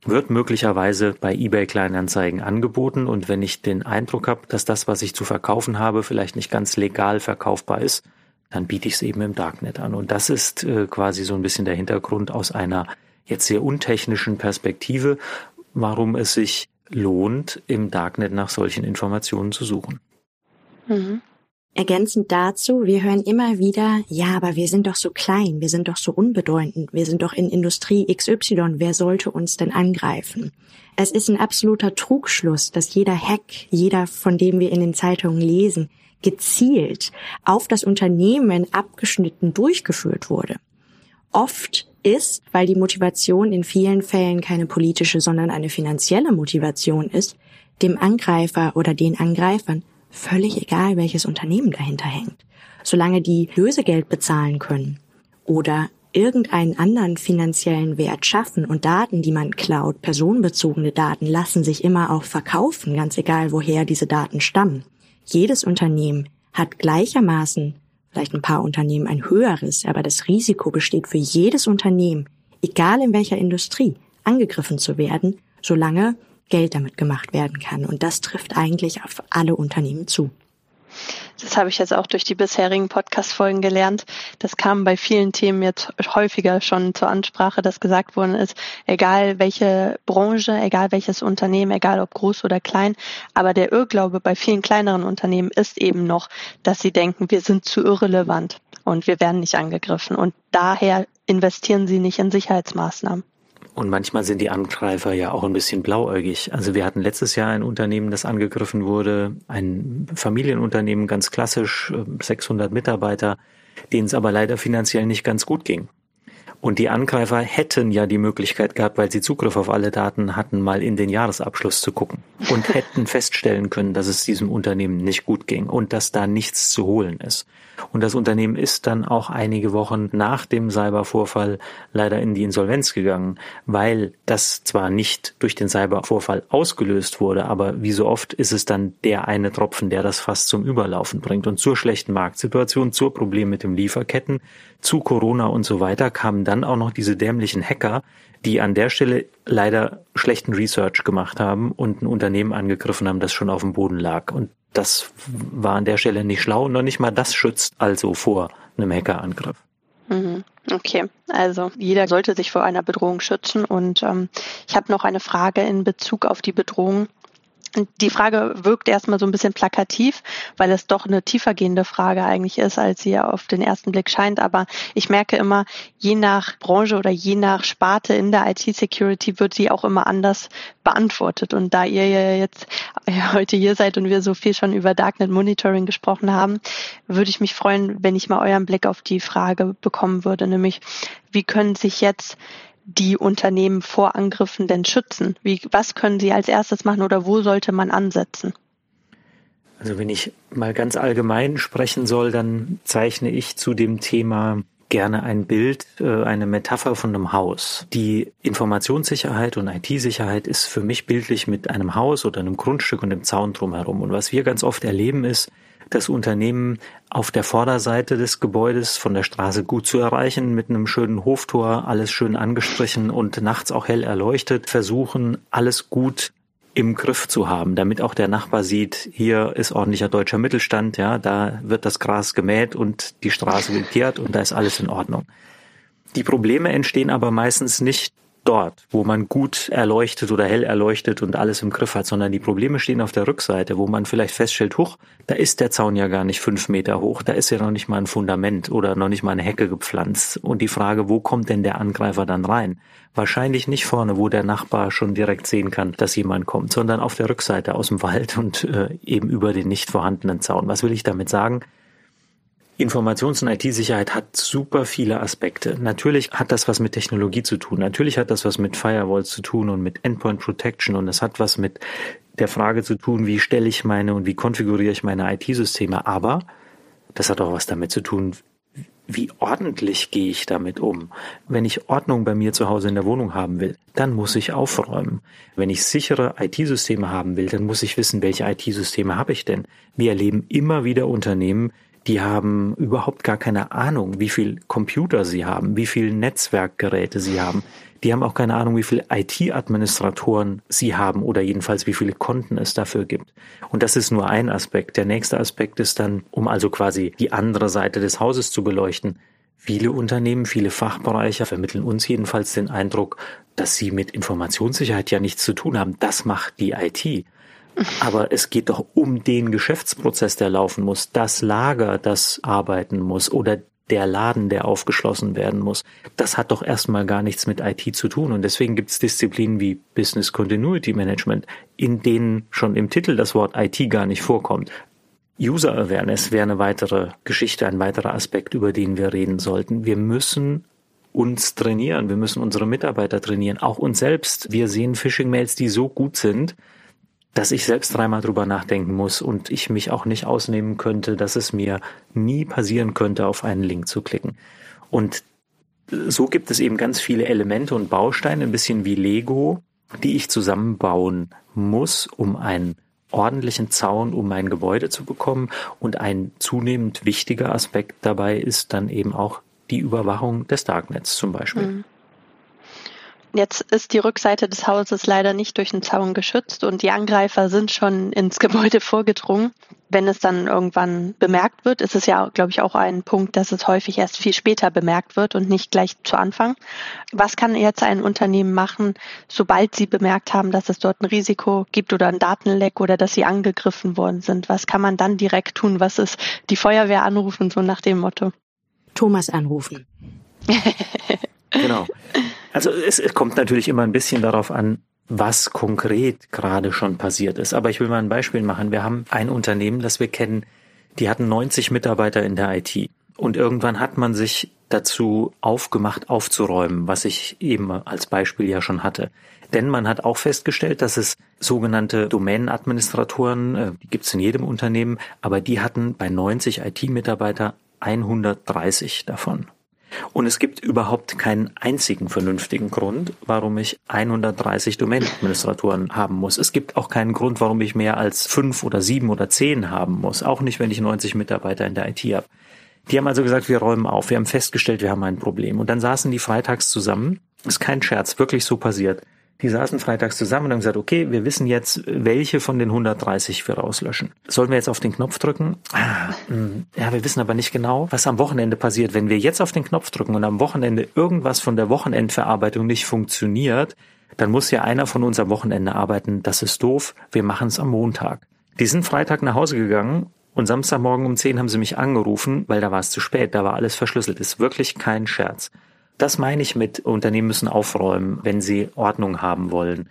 wird möglicherweise bei eBay Kleinanzeigen angeboten und wenn ich den Eindruck habe, dass das, was ich zu verkaufen habe, vielleicht nicht ganz legal verkaufbar ist, dann biete ich es eben im Darknet an. Und das ist äh, quasi so ein bisschen der Hintergrund aus einer jetzt sehr untechnischen Perspektive, warum es sich lohnt, im Darknet nach solchen Informationen zu suchen. Mhm. Ergänzend dazu, wir hören immer wieder, ja, aber wir sind doch so klein, wir sind doch so unbedeutend, wir sind doch in Industrie XY, wer sollte uns denn angreifen? Es ist ein absoluter Trugschluss, dass jeder Hack, jeder, von dem wir in den Zeitungen lesen, gezielt auf das Unternehmen abgeschnitten durchgeführt wurde. Oft ist, weil die Motivation in vielen Fällen keine politische, sondern eine finanzielle Motivation ist, dem Angreifer oder den Angreifern völlig egal, welches Unternehmen dahinter hängt. Solange die Lösegeld bezahlen können oder irgendeinen anderen finanziellen Wert schaffen und Daten, die man klaut, personenbezogene Daten, lassen sich immer auch verkaufen, ganz egal woher diese Daten stammen. Jedes Unternehmen hat gleichermaßen, vielleicht ein paar Unternehmen ein höheres, aber das Risiko besteht für jedes Unternehmen, egal in welcher Industrie, angegriffen zu werden, solange Geld damit gemacht werden kann. Und das trifft eigentlich auf alle Unternehmen zu. Das habe ich jetzt auch durch die bisherigen Podcast-Folgen gelernt. Das kam bei vielen Themen jetzt häufiger schon zur Ansprache, dass gesagt worden ist, egal welche Branche, egal welches Unternehmen, egal ob groß oder klein, aber der Irrglaube bei vielen kleineren Unternehmen ist eben noch, dass sie denken, wir sind zu irrelevant und wir werden nicht angegriffen. Und daher investieren sie nicht in Sicherheitsmaßnahmen. Und manchmal sind die Angreifer ja auch ein bisschen blauäugig. Also wir hatten letztes Jahr ein Unternehmen, das angegriffen wurde, ein Familienunternehmen, ganz klassisch, 600 Mitarbeiter, denen es aber leider finanziell nicht ganz gut ging. Und die Angreifer hätten ja die Möglichkeit gehabt, weil sie Zugriff auf alle Daten hatten, mal in den Jahresabschluss zu gucken und hätten feststellen können, dass es diesem Unternehmen nicht gut ging und dass da nichts zu holen ist. Und das Unternehmen ist dann auch einige Wochen nach dem Cybervorfall leider in die Insolvenz gegangen, weil das zwar nicht durch den Cybervorfall ausgelöst wurde, aber wie so oft ist es dann der eine Tropfen, der das fast zum Überlaufen bringt. Und zur schlechten Marktsituation, zur Problem mit dem Lieferketten, zu Corona und so weiter kamen dann auch noch diese dämlichen Hacker, die an der Stelle leider schlechten Research gemacht haben und ein Unternehmen angegriffen haben, das schon auf dem Boden lag. Und das war an der Stelle nicht schlau noch nicht mal das schützt also vor einem Hackerangriff. Mhm. Okay, also jeder sollte sich vor einer Bedrohung schützen und ähm, ich habe noch eine Frage in Bezug auf die Bedrohung die Frage wirkt erstmal so ein bisschen plakativ, weil es doch eine tiefergehende Frage eigentlich ist, als sie ja auf den ersten Blick scheint. Aber ich merke immer, je nach Branche oder je nach Sparte in der IT-Security wird sie auch immer anders beantwortet. Und da ihr ja jetzt heute hier seid und wir so viel schon über Darknet Monitoring gesprochen haben, würde ich mich freuen, wenn ich mal euren Blick auf die Frage bekommen würde, nämlich wie können sich jetzt die Unternehmen vor Angriffen denn schützen? Wie, was können sie als erstes machen oder wo sollte man ansetzen? Also wenn ich mal ganz allgemein sprechen soll, dann zeichne ich zu dem Thema gerne ein Bild, äh, eine Metapher von einem Haus. Die Informationssicherheit und IT-Sicherheit ist für mich bildlich mit einem Haus oder einem Grundstück und einem Zaun drumherum. Und was wir ganz oft erleben ist, das Unternehmen auf der Vorderseite des Gebäudes von der Straße gut zu erreichen, mit einem schönen Hoftor, alles schön angestrichen und nachts auch hell erleuchtet, versuchen, alles gut im Griff zu haben, damit auch der Nachbar sieht, hier ist ordentlicher deutscher Mittelstand, ja, da wird das Gras gemäht und die Straße gekehrt und da ist alles in Ordnung. Die Probleme entstehen aber meistens nicht dort, wo man gut erleuchtet oder hell erleuchtet und alles im Griff hat, sondern die Probleme stehen auf der Rückseite, wo man vielleicht feststellt, huch, da ist der Zaun ja gar nicht fünf Meter hoch, da ist ja noch nicht mal ein Fundament oder noch nicht mal eine Hecke gepflanzt. Und die Frage, wo kommt denn der Angreifer dann rein? Wahrscheinlich nicht vorne, wo der Nachbar schon direkt sehen kann, dass jemand kommt, sondern auf der Rückseite aus dem Wald und äh, eben über den nicht vorhandenen Zaun. Was will ich damit sagen? Informations- und IT-Sicherheit hat super viele Aspekte. Natürlich hat das was mit Technologie zu tun. Natürlich hat das was mit Firewalls zu tun und mit Endpoint Protection und es hat was mit der Frage zu tun, wie stelle ich meine und wie konfiguriere ich meine IT-Systeme. Aber das hat auch was damit zu tun, wie ordentlich gehe ich damit um? Wenn ich Ordnung bei mir zu Hause in der Wohnung haben will, dann muss ich aufräumen. Wenn ich sichere IT-Systeme haben will, dann muss ich wissen, welche IT-Systeme habe ich denn? Wir erleben immer wieder Unternehmen, die haben überhaupt gar keine Ahnung, wie viel Computer sie haben, wie viel Netzwerkgeräte sie haben. Die haben auch keine Ahnung, wie viele IT-Administratoren sie haben oder jedenfalls wie viele Konten es dafür gibt. Und das ist nur ein Aspekt. Der nächste Aspekt ist dann, um also quasi die andere Seite des Hauses zu beleuchten. Viele Unternehmen, viele Fachbereiche vermitteln uns jedenfalls den Eindruck, dass sie mit Informationssicherheit ja nichts zu tun haben. Das macht die IT. Aber es geht doch um den Geschäftsprozess, der laufen muss, das Lager, das arbeiten muss oder der Laden, der aufgeschlossen werden muss. Das hat doch erstmal gar nichts mit IT zu tun. Und deswegen gibt es Disziplinen wie Business Continuity Management, in denen schon im Titel das Wort IT gar nicht vorkommt. User Awareness wäre eine weitere Geschichte, ein weiterer Aspekt, über den wir reden sollten. Wir müssen uns trainieren, wir müssen unsere Mitarbeiter trainieren, auch uns selbst. Wir sehen Phishing-Mails, die so gut sind, dass ich selbst dreimal drüber nachdenken muss und ich mich auch nicht ausnehmen könnte, dass es mir nie passieren könnte, auf einen Link zu klicken. Und so gibt es eben ganz viele Elemente und Bausteine, ein bisschen wie Lego, die ich zusammenbauen muss, um einen ordentlichen Zaun um mein Gebäude zu bekommen. Und ein zunehmend wichtiger Aspekt dabei ist dann eben auch die Überwachung des Darknets zum Beispiel. Mhm. Jetzt ist die Rückseite des Hauses leider nicht durch den Zaun geschützt und die Angreifer sind schon ins Gebäude vorgedrungen. Wenn es dann irgendwann bemerkt wird, ist es ja, glaube ich, auch ein Punkt, dass es häufig erst viel später bemerkt wird und nicht gleich zu Anfang. Was kann jetzt ein Unternehmen machen, sobald sie bemerkt haben, dass es dort ein Risiko gibt oder ein Datenleck oder dass sie angegriffen worden sind? Was kann man dann direkt tun? Was ist die Feuerwehr anrufen, so nach dem Motto? Thomas anrufen. genau. Also es, es kommt natürlich immer ein bisschen darauf an, was konkret gerade schon passiert ist. Aber ich will mal ein Beispiel machen. Wir haben ein Unternehmen, das wir kennen, die hatten 90 Mitarbeiter in der IT. Und irgendwann hat man sich dazu aufgemacht, aufzuräumen, was ich eben als Beispiel ja schon hatte. Denn man hat auch festgestellt, dass es sogenannte Domänenadministratoren, äh, die gibt es in jedem Unternehmen, aber die hatten bei 90 IT-Mitarbeiter 130 davon. Und es gibt überhaupt keinen einzigen vernünftigen Grund, warum ich 130 Domain-Administratoren haben muss. Es gibt auch keinen Grund, warum ich mehr als fünf oder sieben oder zehn haben muss. Auch nicht, wenn ich 90 Mitarbeiter in der IT habe. Die haben also gesagt, wir räumen auf. Wir haben festgestellt, wir haben ein Problem. Und dann saßen die freitags zusammen. ist kein Scherz, wirklich so passiert. Die saßen freitags zusammen und haben gesagt, okay, wir wissen jetzt, welche von den 130 wir rauslöschen. Sollen wir jetzt auf den Knopf drücken? Ah, hm, ja, wir wissen aber nicht genau, was am Wochenende passiert. Wenn wir jetzt auf den Knopf drücken und am Wochenende irgendwas von der Wochenendverarbeitung nicht funktioniert, dann muss ja einer von uns am Wochenende arbeiten. Das ist doof. Wir machen es am Montag. Die sind Freitag nach Hause gegangen und Samstagmorgen um 10 haben sie mich angerufen, weil da war es zu spät. Da war alles verschlüsselt. Ist wirklich kein Scherz. Das meine ich mit, Unternehmen müssen aufräumen, wenn sie Ordnung haben wollen.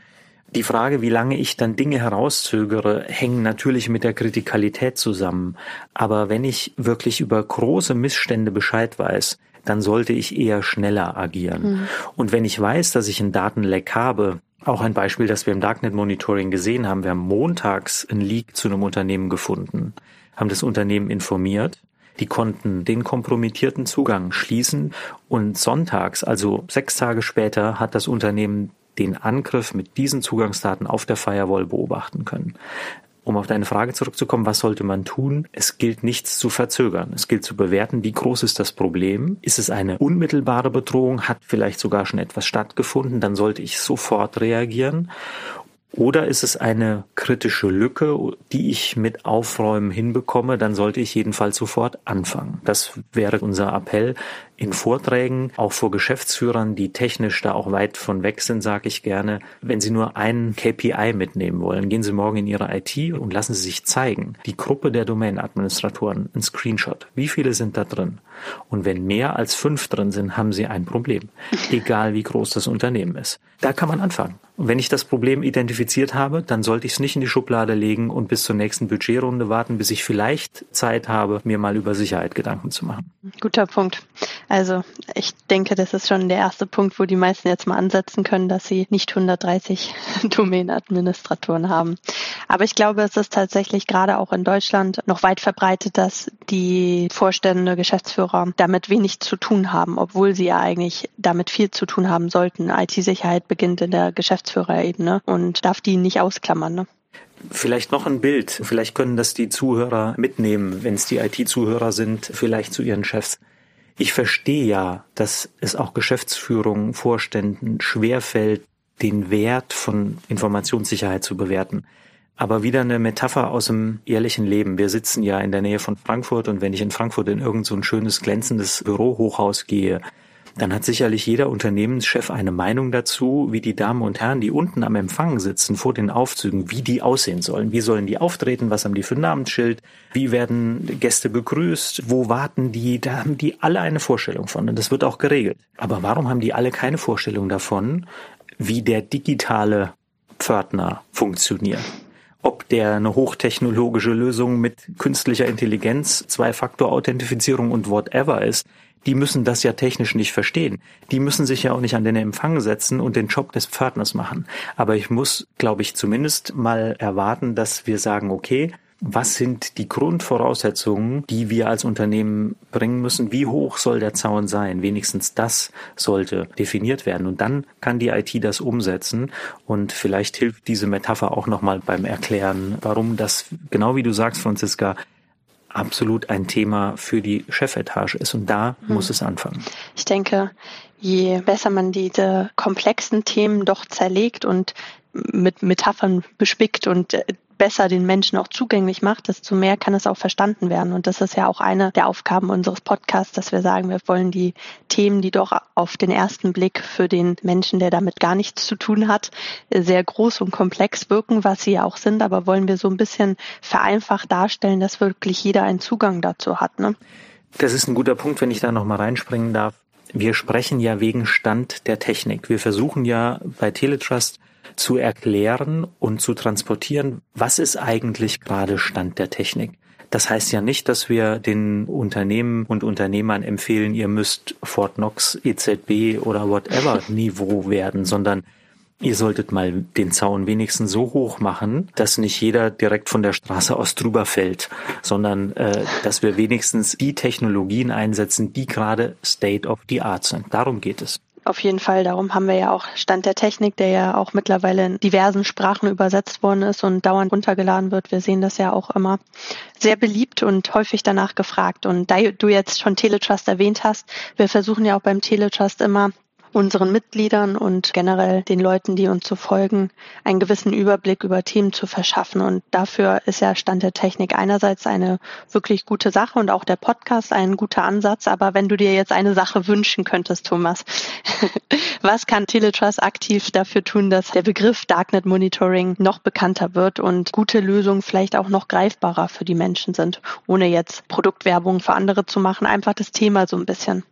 Die Frage, wie lange ich dann Dinge herauszögere, hängen natürlich mit der Kritikalität zusammen. Aber wenn ich wirklich über große Missstände Bescheid weiß, dann sollte ich eher schneller agieren. Mhm. Und wenn ich weiß, dass ich einen Datenleck habe, auch ein Beispiel, das wir im Darknet Monitoring gesehen haben, wir haben montags einen Leak zu einem Unternehmen gefunden, haben das Unternehmen informiert die konnten den kompromittierten Zugang schließen und sonntags, also sechs Tage später, hat das Unternehmen den Angriff mit diesen Zugangsdaten auf der Firewall beobachten können. Um auf deine Frage zurückzukommen, was sollte man tun? Es gilt nichts zu verzögern. Es gilt zu bewerten, wie groß ist das Problem? Ist es eine unmittelbare Bedrohung? Hat vielleicht sogar schon etwas stattgefunden? Dann sollte ich sofort reagieren. Oder ist es eine kritische Lücke, die ich mit Aufräumen hinbekomme, dann sollte ich jedenfalls sofort anfangen. Das wäre unser Appell in Vorträgen, auch vor Geschäftsführern, die technisch da auch weit von weg sind, sage ich gerne, wenn Sie nur einen KPI mitnehmen wollen, gehen Sie morgen in Ihre IT und lassen Sie sich zeigen, die Gruppe der Domain-Administratoren, ein Screenshot. Wie viele sind da drin? Und wenn mehr als fünf drin sind, haben Sie ein Problem, egal wie groß das Unternehmen ist. Da kann man anfangen. Und wenn ich das Problem identifiziert habe, dann sollte ich es nicht in die Schublade legen und bis zur nächsten Budgetrunde warten, bis ich vielleicht Zeit habe, mir mal über Sicherheit Gedanken zu machen. Guter Punkt. Also ich denke, das ist schon der erste Punkt, wo die meisten jetzt mal ansetzen können, dass sie nicht 130 Domain-Administratoren haben. Aber ich glaube, es ist tatsächlich gerade auch in Deutschland noch weit verbreitet, dass die Vorstände, Geschäftsführer damit wenig zu tun haben, obwohl sie ja eigentlich damit viel zu tun haben sollten. IT-Sicherheit beginnt in der Geschäftsführerebene und darf die nicht ausklammern. Ne? Vielleicht noch ein Bild. Vielleicht können das die Zuhörer mitnehmen, wenn es die IT-Zuhörer sind, vielleicht zu ihren Chefs. Ich verstehe ja, dass es auch Geschäftsführungen, Vorständen schwerfällt, den Wert von Informationssicherheit zu bewerten. Aber wieder eine Metapher aus dem ehrlichen Leben. Wir sitzen ja in der Nähe von Frankfurt und wenn ich in Frankfurt in irgend so ein schönes glänzendes Bürohochhaus gehe, dann hat sicherlich jeder Unternehmenschef eine Meinung dazu, wie die Damen und Herren, die unten am Empfang sitzen, vor den Aufzügen, wie die aussehen sollen. Wie sollen die auftreten? Was haben die für ein Namensschild? Wie werden Gäste begrüßt? Wo warten die? Da haben die alle eine Vorstellung von und das wird auch geregelt. Aber warum haben die alle keine Vorstellung davon, wie der digitale Pförtner funktioniert? ob der eine hochtechnologische Lösung mit künstlicher Intelligenz, Zwei-Faktor-Authentifizierung und whatever ist, die müssen das ja technisch nicht verstehen. Die müssen sich ja auch nicht an den Empfang setzen und den Job des Pförtners machen. Aber ich muss, glaube ich, zumindest mal erwarten, dass wir sagen, okay, was sind die Grundvoraussetzungen, die wir als Unternehmen bringen müssen? Wie hoch soll der Zaun sein? Wenigstens das sollte definiert werden. Und dann kann die IT das umsetzen. Und vielleicht hilft diese Metapher auch nochmal beim Erklären, warum das, genau wie du sagst, Franziska, absolut ein Thema für die Chefetage ist. Und da hm. muss es anfangen. Ich denke, je besser man diese komplexen Themen doch zerlegt und mit Metaphern bespickt und äh, besser den Menschen auch zugänglich macht, desto mehr kann es auch verstanden werden. Und das ist ja auch eine der Aufgaben unseres Podcasts, dass wir sagen, wir wollen die Themen, die doch auf den ersten Blick für den Menschen, der damit gar nichts zu tun hat, sehr groß und komplex wirken, was sie ja auch sind, aber wollen wir so ein bisschen vereinfacht darstellen, dass wirklich jeder einen Zugang dazu hat. Ne? Das ist ein guter Punkt, wenn ich da nochmal reinspringen darf. Wir sprechen ja wegen Stand der Technik. Wir versuchen ja bei Teletrust zu erklären und zu transportieren, was ist eigentlich gerade Stand der Technik. Das heißt ja nicht, dass wir den Unternehmen und Unternehmern empfehlen, ihr müsst Fort Knox, EZB oder whatever Niveau werden, sondern ihr solltet mal den Zaun wenigstens so hoch machen, dass nicht jeder direkt von der Straße aus drüber fällt, sondern äh, dass wir wenigstens die Technologien einsetzen, die gerade State of the Art sind. Darum geht es. Auf jeden Fall. Darum haben wir ja auch Stand der Technik, der ja auch mittlerweile in diversen Sprachen übersetzt worden ist und dauernd runtergeladen wird. Wir sehen das ja auch immer sehr beliebt und häufig danach gefragt. Und da du jetzt schon Teletrust erwähnt hast, wir versuchen ja auch beim Teletrust immer unseren Mitgliedern und generell den Leuten, die uns so folgen, einen gewissen Überblick über Themen zu verschaffen. Und dafür ist ja Stand der Technik einerseits eine wirklich gute Sache und auch der Podcast ein guter Ansatz. Aber wenn du dir jetzt eine Sache wünschen könntest, Thomas, was kann Teletrust aktiv dafür tun, dass der Begriff Darknet Monitoring noch bekannter wird und gute Lösungen vielleicht auch noch greifbarer für die Menschen sind, ohne jetzt Produktwerbung für andere zu machen, einfach das Thema so ein bisschen.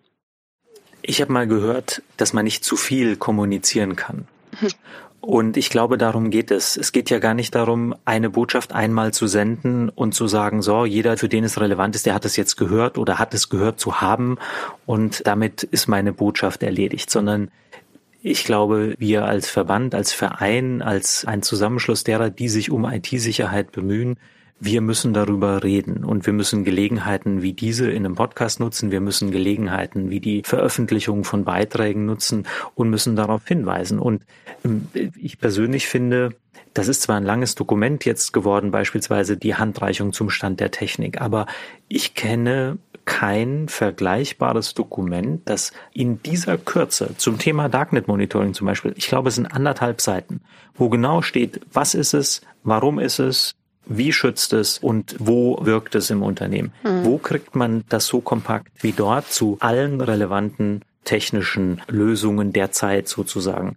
Ich habe mal gehört, dass man nicht zu viel kommunizieren kann. Und ich glaube, darum geht es. Es geht ja gar nicht darum, eine Botschaft einmal zu senden und zu sagen, so, jeder, für den es relevant ist, der hat es jetzt gehört oder hat es gehört zu haben und damit ist meine Botschaft erledigt, sondern ich glaube, wir als Verband, als Verein, als ein Zusammenschluss derer, die sich um IT-Sicherheit bemühen, wir müssen darüber reden und wir müssen Gelegenheiten wie diese in einem Podcast nutzen, wir müssen Gelegenheiten wie die Veröffentlichung von Beiträgen nutzen und müssen darauf hinweisen. Und ähm, ich persönlich finde, das ist zwar ein langes Dokument jetzt geworden, beispielsweise die Handreichung zum Stand der Technik, aber ich kenne kein vergleichbares Dokument, das in dieser Kürze zum Thema Darknet Monitoring zum Beispiel, ich glaube, es sind anderthalb Seiten, wo genau steht, was ist es, warum ist es, wie schützt es und wo wirkt es im Unternehmen? Mhm. Wo kriegt man das so kompakt wie dort zu allen relevanten technischen Lösungen der Zeit sozusagen?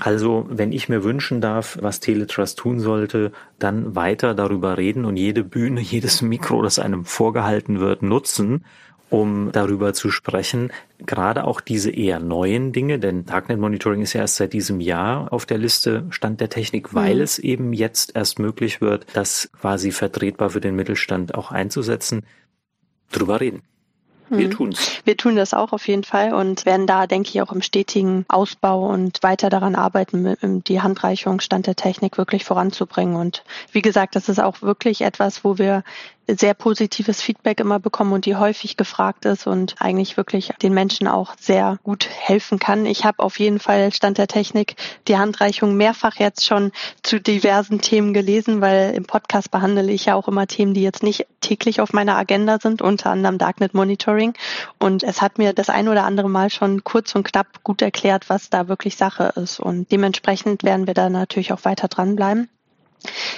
Also, wenn ich mir wünschen darf, was Teletrust tun sollte, dann weiter darüber reden und jede Bühne, jedes Mikro, das einem vorgehalten wird, nutzen um darüber zu sprechen. Gerade auch diese eher neuen Dinge, denn Darknet Monitoring ist ja erst seit diesem Jahr auf der Liste Stand der Technik, weil mhm. es eben jetzt erst möglich wird, das quasi vertretbar für den Mittelstand auch einzusetzen. Drüber reden. Wir mhm. tun's. Wir tun das auch auf jeden Fall und werden da, denke ich, auch im stetigen Ausbau und weiter daran arbeiten, die Handreichung Stand der Technik wirklich voranzubringen. Und wie gesagt, das ist auch wirklich etwas, wo wir sehr positives Feedback immer bekommen und die häufig gefragt ist und eigentlich wirklich den Menschen auch sehr gut helfen kann. Ich habe auf jeden Fall Stand der Technik die Handreichung mehrfach jetzt schon zu diversen Themen gelesen, weil im Podcast behandle ich ja auch immer Themen, die jetzt nicht täglich auf meiner Agenda sind, unter anderem Darknet Monitoring. Und es hat mir das ein oder andere Mal schon kurz und knapp gut erklärt, was da wirklich Sache ist. Und dementsprechend werden wir da natürlich auch weiter dranbleiben.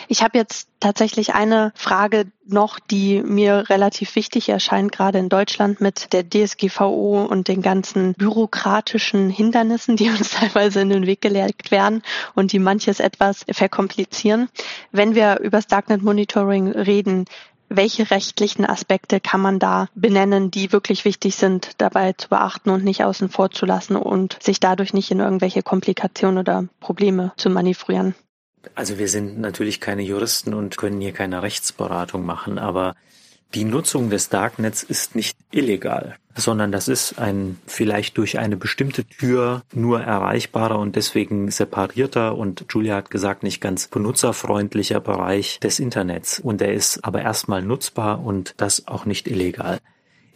Ich habe jetzt tatsächlich eine Frage noch, die mir relativ wichtig erscheint, gerade in Deutschland mit der DSGVO und den ganzen bürokratischen Hindernissen, die uns teilweise in den Weg gelegt werden und die manches etwas verkomplizieren. Wenn wir über das Darknet Monitoring reden, welche rechtlichen Aspekte kann man da benennen, die wirklich wichtig sind, dabei zu beachten und nicht außen vor zu lassen und sich dadurch nicht in irgendwelche Komplikationen oder Probleme zu manövrieren? Also wir sind natürlich keine Juristen und können hier keine Rechtsberatung machen, aber Die Nutzung des Darknets ist nicht illegal, sondern das ist ein vielleicht durch eine bestimmte Tür nur erreichbarer und deswegen separierter und Julia hat gesagt, nicht ganz benutzerfreundlicher Bereich des Internets. Und er ist aber erstmal nutzbar und das auch nicht illegal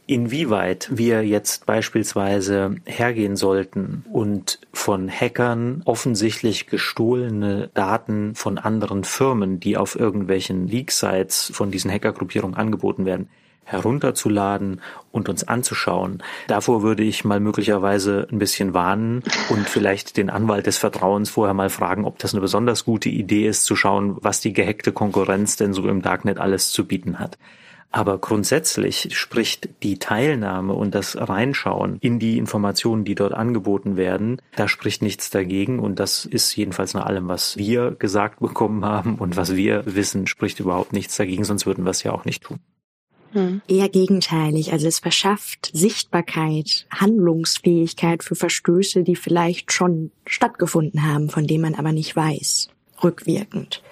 inwieweit wir jetzt beispielsweise hergehen sollten und von Hackern offensichtlich gestohlene Daten von anderen Firmen, die auf irgendwelchen Leak-Sites von diesen Hackergruppierungen angeboten werden, herunterzuladen und uns anzuschauen. Davor würde ich mal möglicherweise ein bisschen warnen und vielleicht den Anwalt des Vertrauens vorher mal fragen, ob das eine besonders gute Idee ist, zu schauen, was die gehackte Konkurrenz denn so im Darknet alles zu bieten hat. Aber grundsätzlich spricht die Teilnahme und das Reinschauen in die Informationen, die dort angeboten werden, da spricht nichts dagegen. Und das ist jedenfalls nach allem, was wir gesagt bekommen haben und was wir wissen, spricht überhaupt nichts dagegen, sonst würden wir es ja auch nicht tun. Hm. Eher gegenteilig. Also es verschafft Sichtbarkeit, Handlungsfähigkeit für Verstöße, die vielleicht schon stattgefunden haben, von denen man aber nicht weiß, rückwirkend.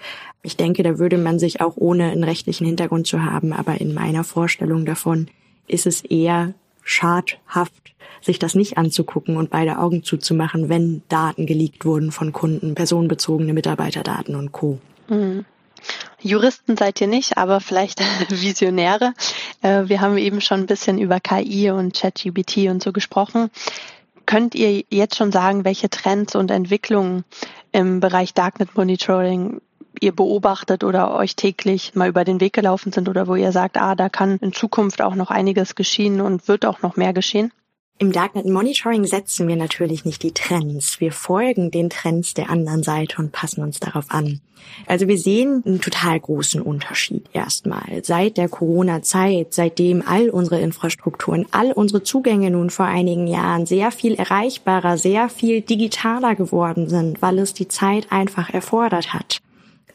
Ich denke, da würde man sich auch ohne einen rechtlichen Hintergrund zu haben, aber in meiner Vorstellung davon ist es eher schadhaft, sich das nicht anzugucken und beide Augen zuzumachen, wenn Daten geleakt wurden von Kunden, personenbezogene Mitarbeiterdaten und Co. Mhm. Juristen seid ihr nicht, aber vielleicht Visionäre. Äh, wir haben eben schon ein bisschen über KI und ChatGBT und so gesprochen. Könnt ihr jetzt schon sagen, welche Trends und Entwicklungen im Bereich Darknet Monitoring ihr beobachtet oder euch täglich mal über den Weg gelaufen sind oder wo ihr sagt, ah, da kann in Zukunft auch noch einiges geschehen und wird auch noch mehr geschehen? Im Darknet Monitoring setzen wir natürlich nicht die Trends. Wir folgen den Trends der anderen Seite und passen uns darauf an. Also wir sehen einen total großen Unterschied erstmal. Seit der Corona-Zeit, seitdem all unsere Infrastrukturen, all unsere Zugänge nun vor einigen Jahren sehr viel erreichbarer, sehr viel digitaler geworden sind, weil es die Zeit einfach erfordert hat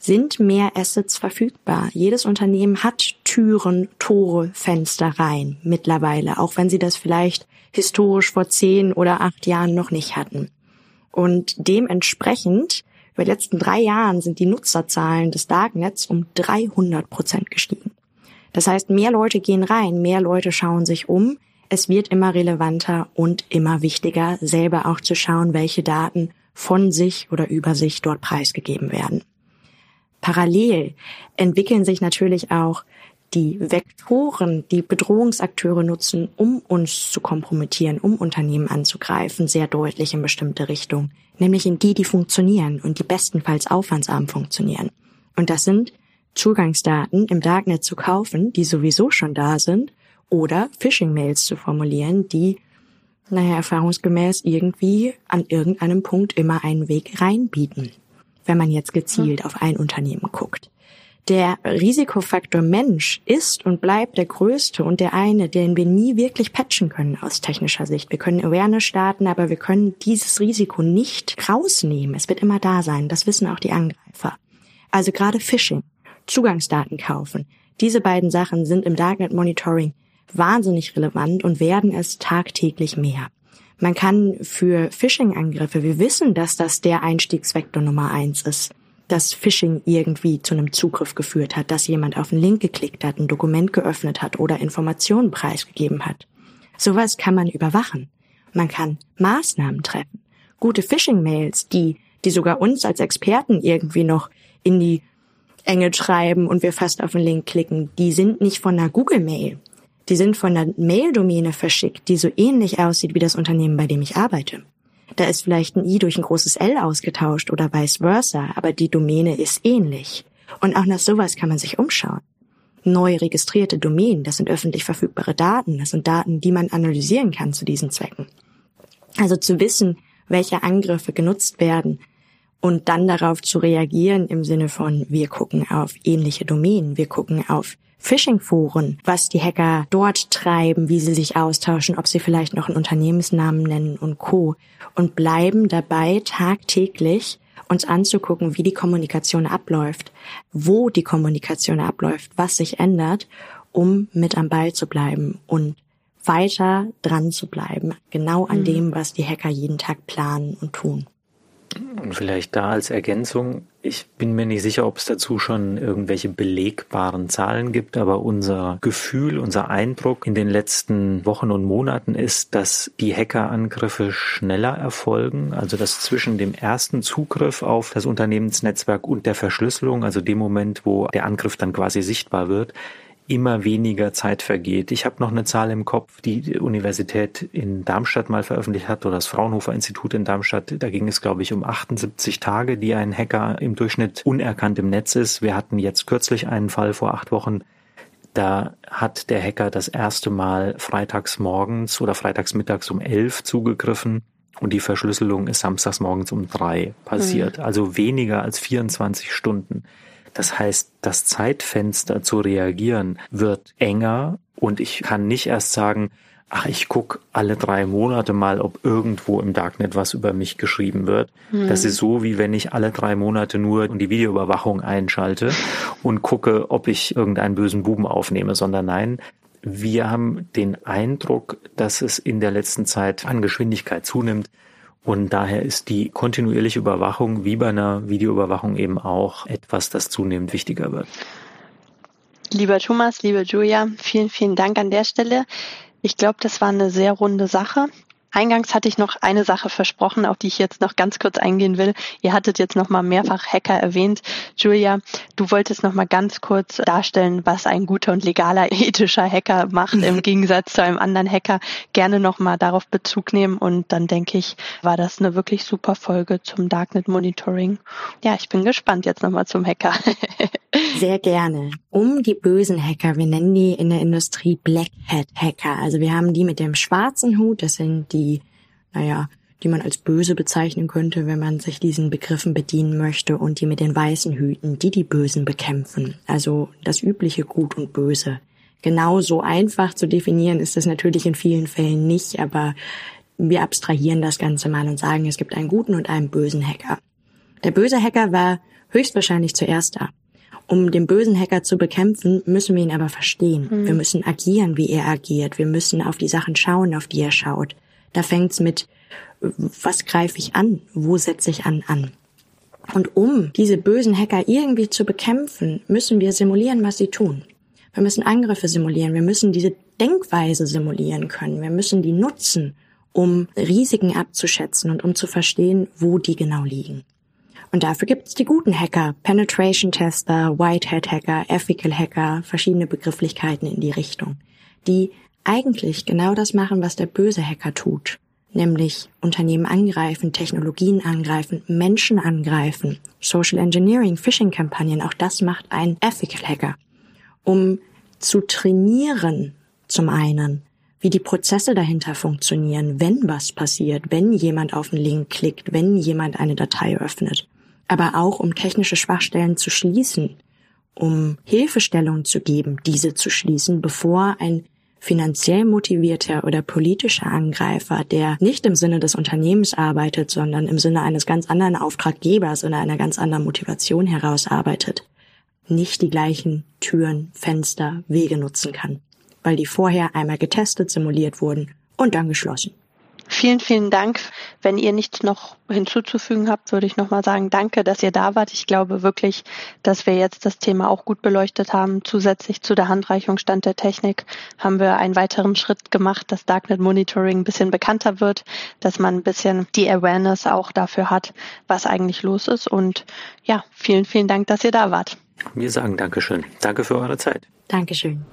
sind mehr Assets verfügbar. Jedes Unternehmen hat Türen, Tore, Fenster rein mittlerweile, auch wenn sie das vielleicht historisch vor zehn oder acht Jahren noch nicht hatten. Und dementsprechend, über die letzten drei Jahren sind die Nutzerzahlen des Darknets um 300 Prozent gestiegen. Das heißt, mehr Leute gehen rein, mehr Leute schauen sich um. Es wird immer relevanter und immer wichtiger, selber auch zu schauen, welche Daten von sich oder über sich dort preisgegeben werden. Parallel entwickeln sich natürlich auch die Vektoren, die Bedrohungsakteure nutzen, um uns zu kompromittieren, um Unternehmen anzugreifen, sehr deutlich in bestimmte Richtungen, nämlich in die, die funktionieren und die bestenfalls aufwandsarm funktionieren. Und das sind Zugangsdaten im Darknet zu kaufen, die sowieso schon da sind, oder Phishing-Mails zu formulieren, die, naja, erfahrungsgemäß irgendwie an irgendeinem Punkt immer einen Weg reinbieten wenn man jetzt gezielt auf ein Unternehmen guckt. Der Risikofaktor Mensch ist und bleibt der größte und der eine, den wir nie wirklich patchen können aus technischer Sicht. Wir können Awareness starten, aber wir können dieses Risiko nicht rausnehmen. Es wird immer da sein. Das wissen auch die Angreifer. Also gerade Phishing, Zugangsdaten kaufen. Diese beiden Sachen sind im Darknet Monitoring wahnsinnig relevant und werden es tagtäglich mehr. Man kann für Phishing-Angriffe, wir wissen, dass das der Einstiegsvektor Nummer eins ist, dass Phishing irgendwie zu einem Zugriff geführt hat, dass jemand auf einen Link geklickt hat, ein Dokument geöffnet hat oder Informationen preisgegeben hat. Sowas kann man überwachen. Man kann Maßnahmen treffen. Gute Phishing-Mails, die, die sogar uns als Experten irgendwie noch in die Enge schreiben und wir fast auf den Link klicken, die sind nicht von einer Google-Mail. Die sind von der Mail-Domäne verschickt, die so ähnlich aussieht wie das Unternehmen, bei dem ich arbeite. Da ist vielleicht ein i durch ein großes L ausgetauscht oder vice versa, aber die Domäne ist ähnlich. Und auch nach sowas kann man sich umschauen. Neu registrierte Domänen, das sind öffentlich verfügbare Daten, das sind Daten, die man analysieren kann zu diesen Zwecken. Also zu wissen, welche Angriffe genutzt werden und dann darauf zu reagieren im Sinne von, wir gucken auf ähnliche Domänen, wir gucken auf Phishing-Foren, was die Hacker dort treiben, wie sie sich austauschen, ob sie vielleicht noch einen Unternehmensnamen nennen und Co. Und bleiben dabei tagtäglich uns anzugucken, wie die Kommunikation abläuft, wo die Kommunikation abläuft, was sich ändert, um mit am Ball zu bleiben und weiter dran zu bleiben, genau an mhm. dem, was die Hacker jeden Tag planen und tun. Und vielleicht da als Ergänzung, ich bin mir nicht sicher, ob es dazu schon irgendwelche belegbaren Zahlen gibt, aber unser Gefühl, unser Eindruck in den letzten Wochen und Monaten ist, dass die Hackerangriffe schneller erfolgen, also dass zwischen dem ersten Zugriff auf das Unternehmensnetzwerk und der Verschlüsselung, also dem Moment, wo der Angriff dann quasi sichtbar wird, immer weniger Zeit vergeht. Ich habe noch eine Zahl im Kopf, die die Universität in Darmstadt mal veröffentlicht hat oder das Fraunhofer Institut in Darmstadt. Da ging es, glaube ich, um 78 Tage, die ein Hacker im Durchschnitt unerkannt im Netz ist. Wir hatten jetzt kürzlich einen Fall vor acht Wochen. Da hat der Hacker das erste Mal freitags morgens oder freitags mittags um elf zugegriffen und die Verschlüsselung ist samstags morgens um drei passiert. Mhm. Also weniger als 24 Stunden. Das heißt, das Zeitfenster zu reagieren wird enger und ich kann nicht erst sagen, ach, ich gucke alle drei Monate mal, ob irgendwo im Darknet was über mich geschrieben wird. Mhm. Das ist so, wie wenn ich alle drei Monate nur die Videoüberwachung einschalte und gucke, ob ich irgendeinen bösen Buben aufnehme, sondern nein, wir haben den Eindruck, dass es in der letzten Zeit an Geschwindigkeit zunimmt. Und daher ist die kontinuierliche Überwachung wie bei einer Videoüberwachung eben auch etwas, das zunehmend wichtiger wird. Lieber Thomas, liebe Julia, vielen, vielen Dank an der Stelle. Ich glaube, das war eine sehr runde Sache. Eingangs hatte ich noch eine Sache versprochen, auf die ich jetzt noch ganz kurz eingehen will. Ihr hattet jetzt noch mal mehrfach Hacker erwähnt. Julia, du wolltest noch mal ganz kurz darstellen, was ein guter und legaler ethischer Hacker macht im Gegensatz zu einem anderen Hacker. Gerne noch mal darauf Bezug nehmen und dann denke ich, war das eine wirklich super Folge zum Darknet Monitoring. Ja, ich bin gespannt jetzt noch mal zum Hacker. Sehr gerne. Um die bösen Hacker, wir nennen die in der Industrie Black Hat Hacker. Also wir haben die mit dem schwarzen Hut, das sind die, naja, die man als böse bezeichnen könnte, wenn man sich diesen Begriffen bedienen möchte, und die mit den weißen Hüten, die die Bösen bekämpfen. Also das übliche Gut und Böse. Genauso einfach zu definieren ist es natürlich in vielen Fällen nicht, aber wir abstrahieren das Ganze mal und sagen, es gibt einen guten und einen bösen Hacker. Der böse Hacker war höchstwahrscheinlich zuerst da. Um den bösen Hacker zu bekämpfen, müssen wir ihn aber verstehen. Mhm. Wir müssen agieren, wie er agiert. Wir müssen auf die Sachen schauen, auf die er schaut. Da fängt's mit, was greife ich an? Wo setze ich an an? Und um diese bösen Hacker irgendwie zu bekämpfen, müssen wir simulieren, was sie tun. Wir müssen Angriffe simulieren. Wir müssen diese Denkweise simulieren können. Wir müssen die nutzen, um Risiken abzuschätzen und um zu verstehen, wo die genau liegen. Und dafür gibt es die guten Hacker, Penetration Tester, Whitehead Hacker, Ethical Hacker, verschiedene Begrifflichkeiten in die Richtung, die eigentlich genau das machen, was der böse Hacker tut, nämlich Unternehmen angreifen, Technologien angreifen, Menschen angreifen, Social Engineering, Phishing-Kampagnen, auch das macht ein Ethical Hacker, um zu trainieren zum einen, wie die Prozesse dahinter funktionieren, wenn was passiert, wenn jemand auf einen Link klickt, wenn jemand eine Datei öffnet aber auch um technische Schwachstellen zu schließen, um Hilfestellung zu geben, diese zu schließen, bevor ein finanziell motivierter oder politischer Angreifer, der nicht im Sinne des Unternehmens arbeitet, sondern im Sinne eines ganz anderen Auftraggebers oder einer ganz anderen Motivation heraus arbeitet, nicht die gleichen Türen, Fenster, Wege nutzen kann, weil die vorher einmal getestet, simuliert wurden und dann geschlossen. Vielen, vielen Dank. Wenn ihr nichts noch hinzuzufügen habt, würde ich nochmal sagen, danke, dass ihr da wart. Ich glaube wirklich, dass wir jetzt das Thema auch gut beleuchtet haben. Zusätzlich zu der Handreichung Stand der Technik haben wir einen weiteren Schritt gemacht, dass Darknet Monitoring ein bisschen bekannter wird, dass man ein bisschen die Awareness auch dafür hat, was eigentlich los ist. Und ja, vielen, vielen Dank, dass ihr da wart. Wir sagen Dankeschön. Danke für eure Zeit. Dankeschön.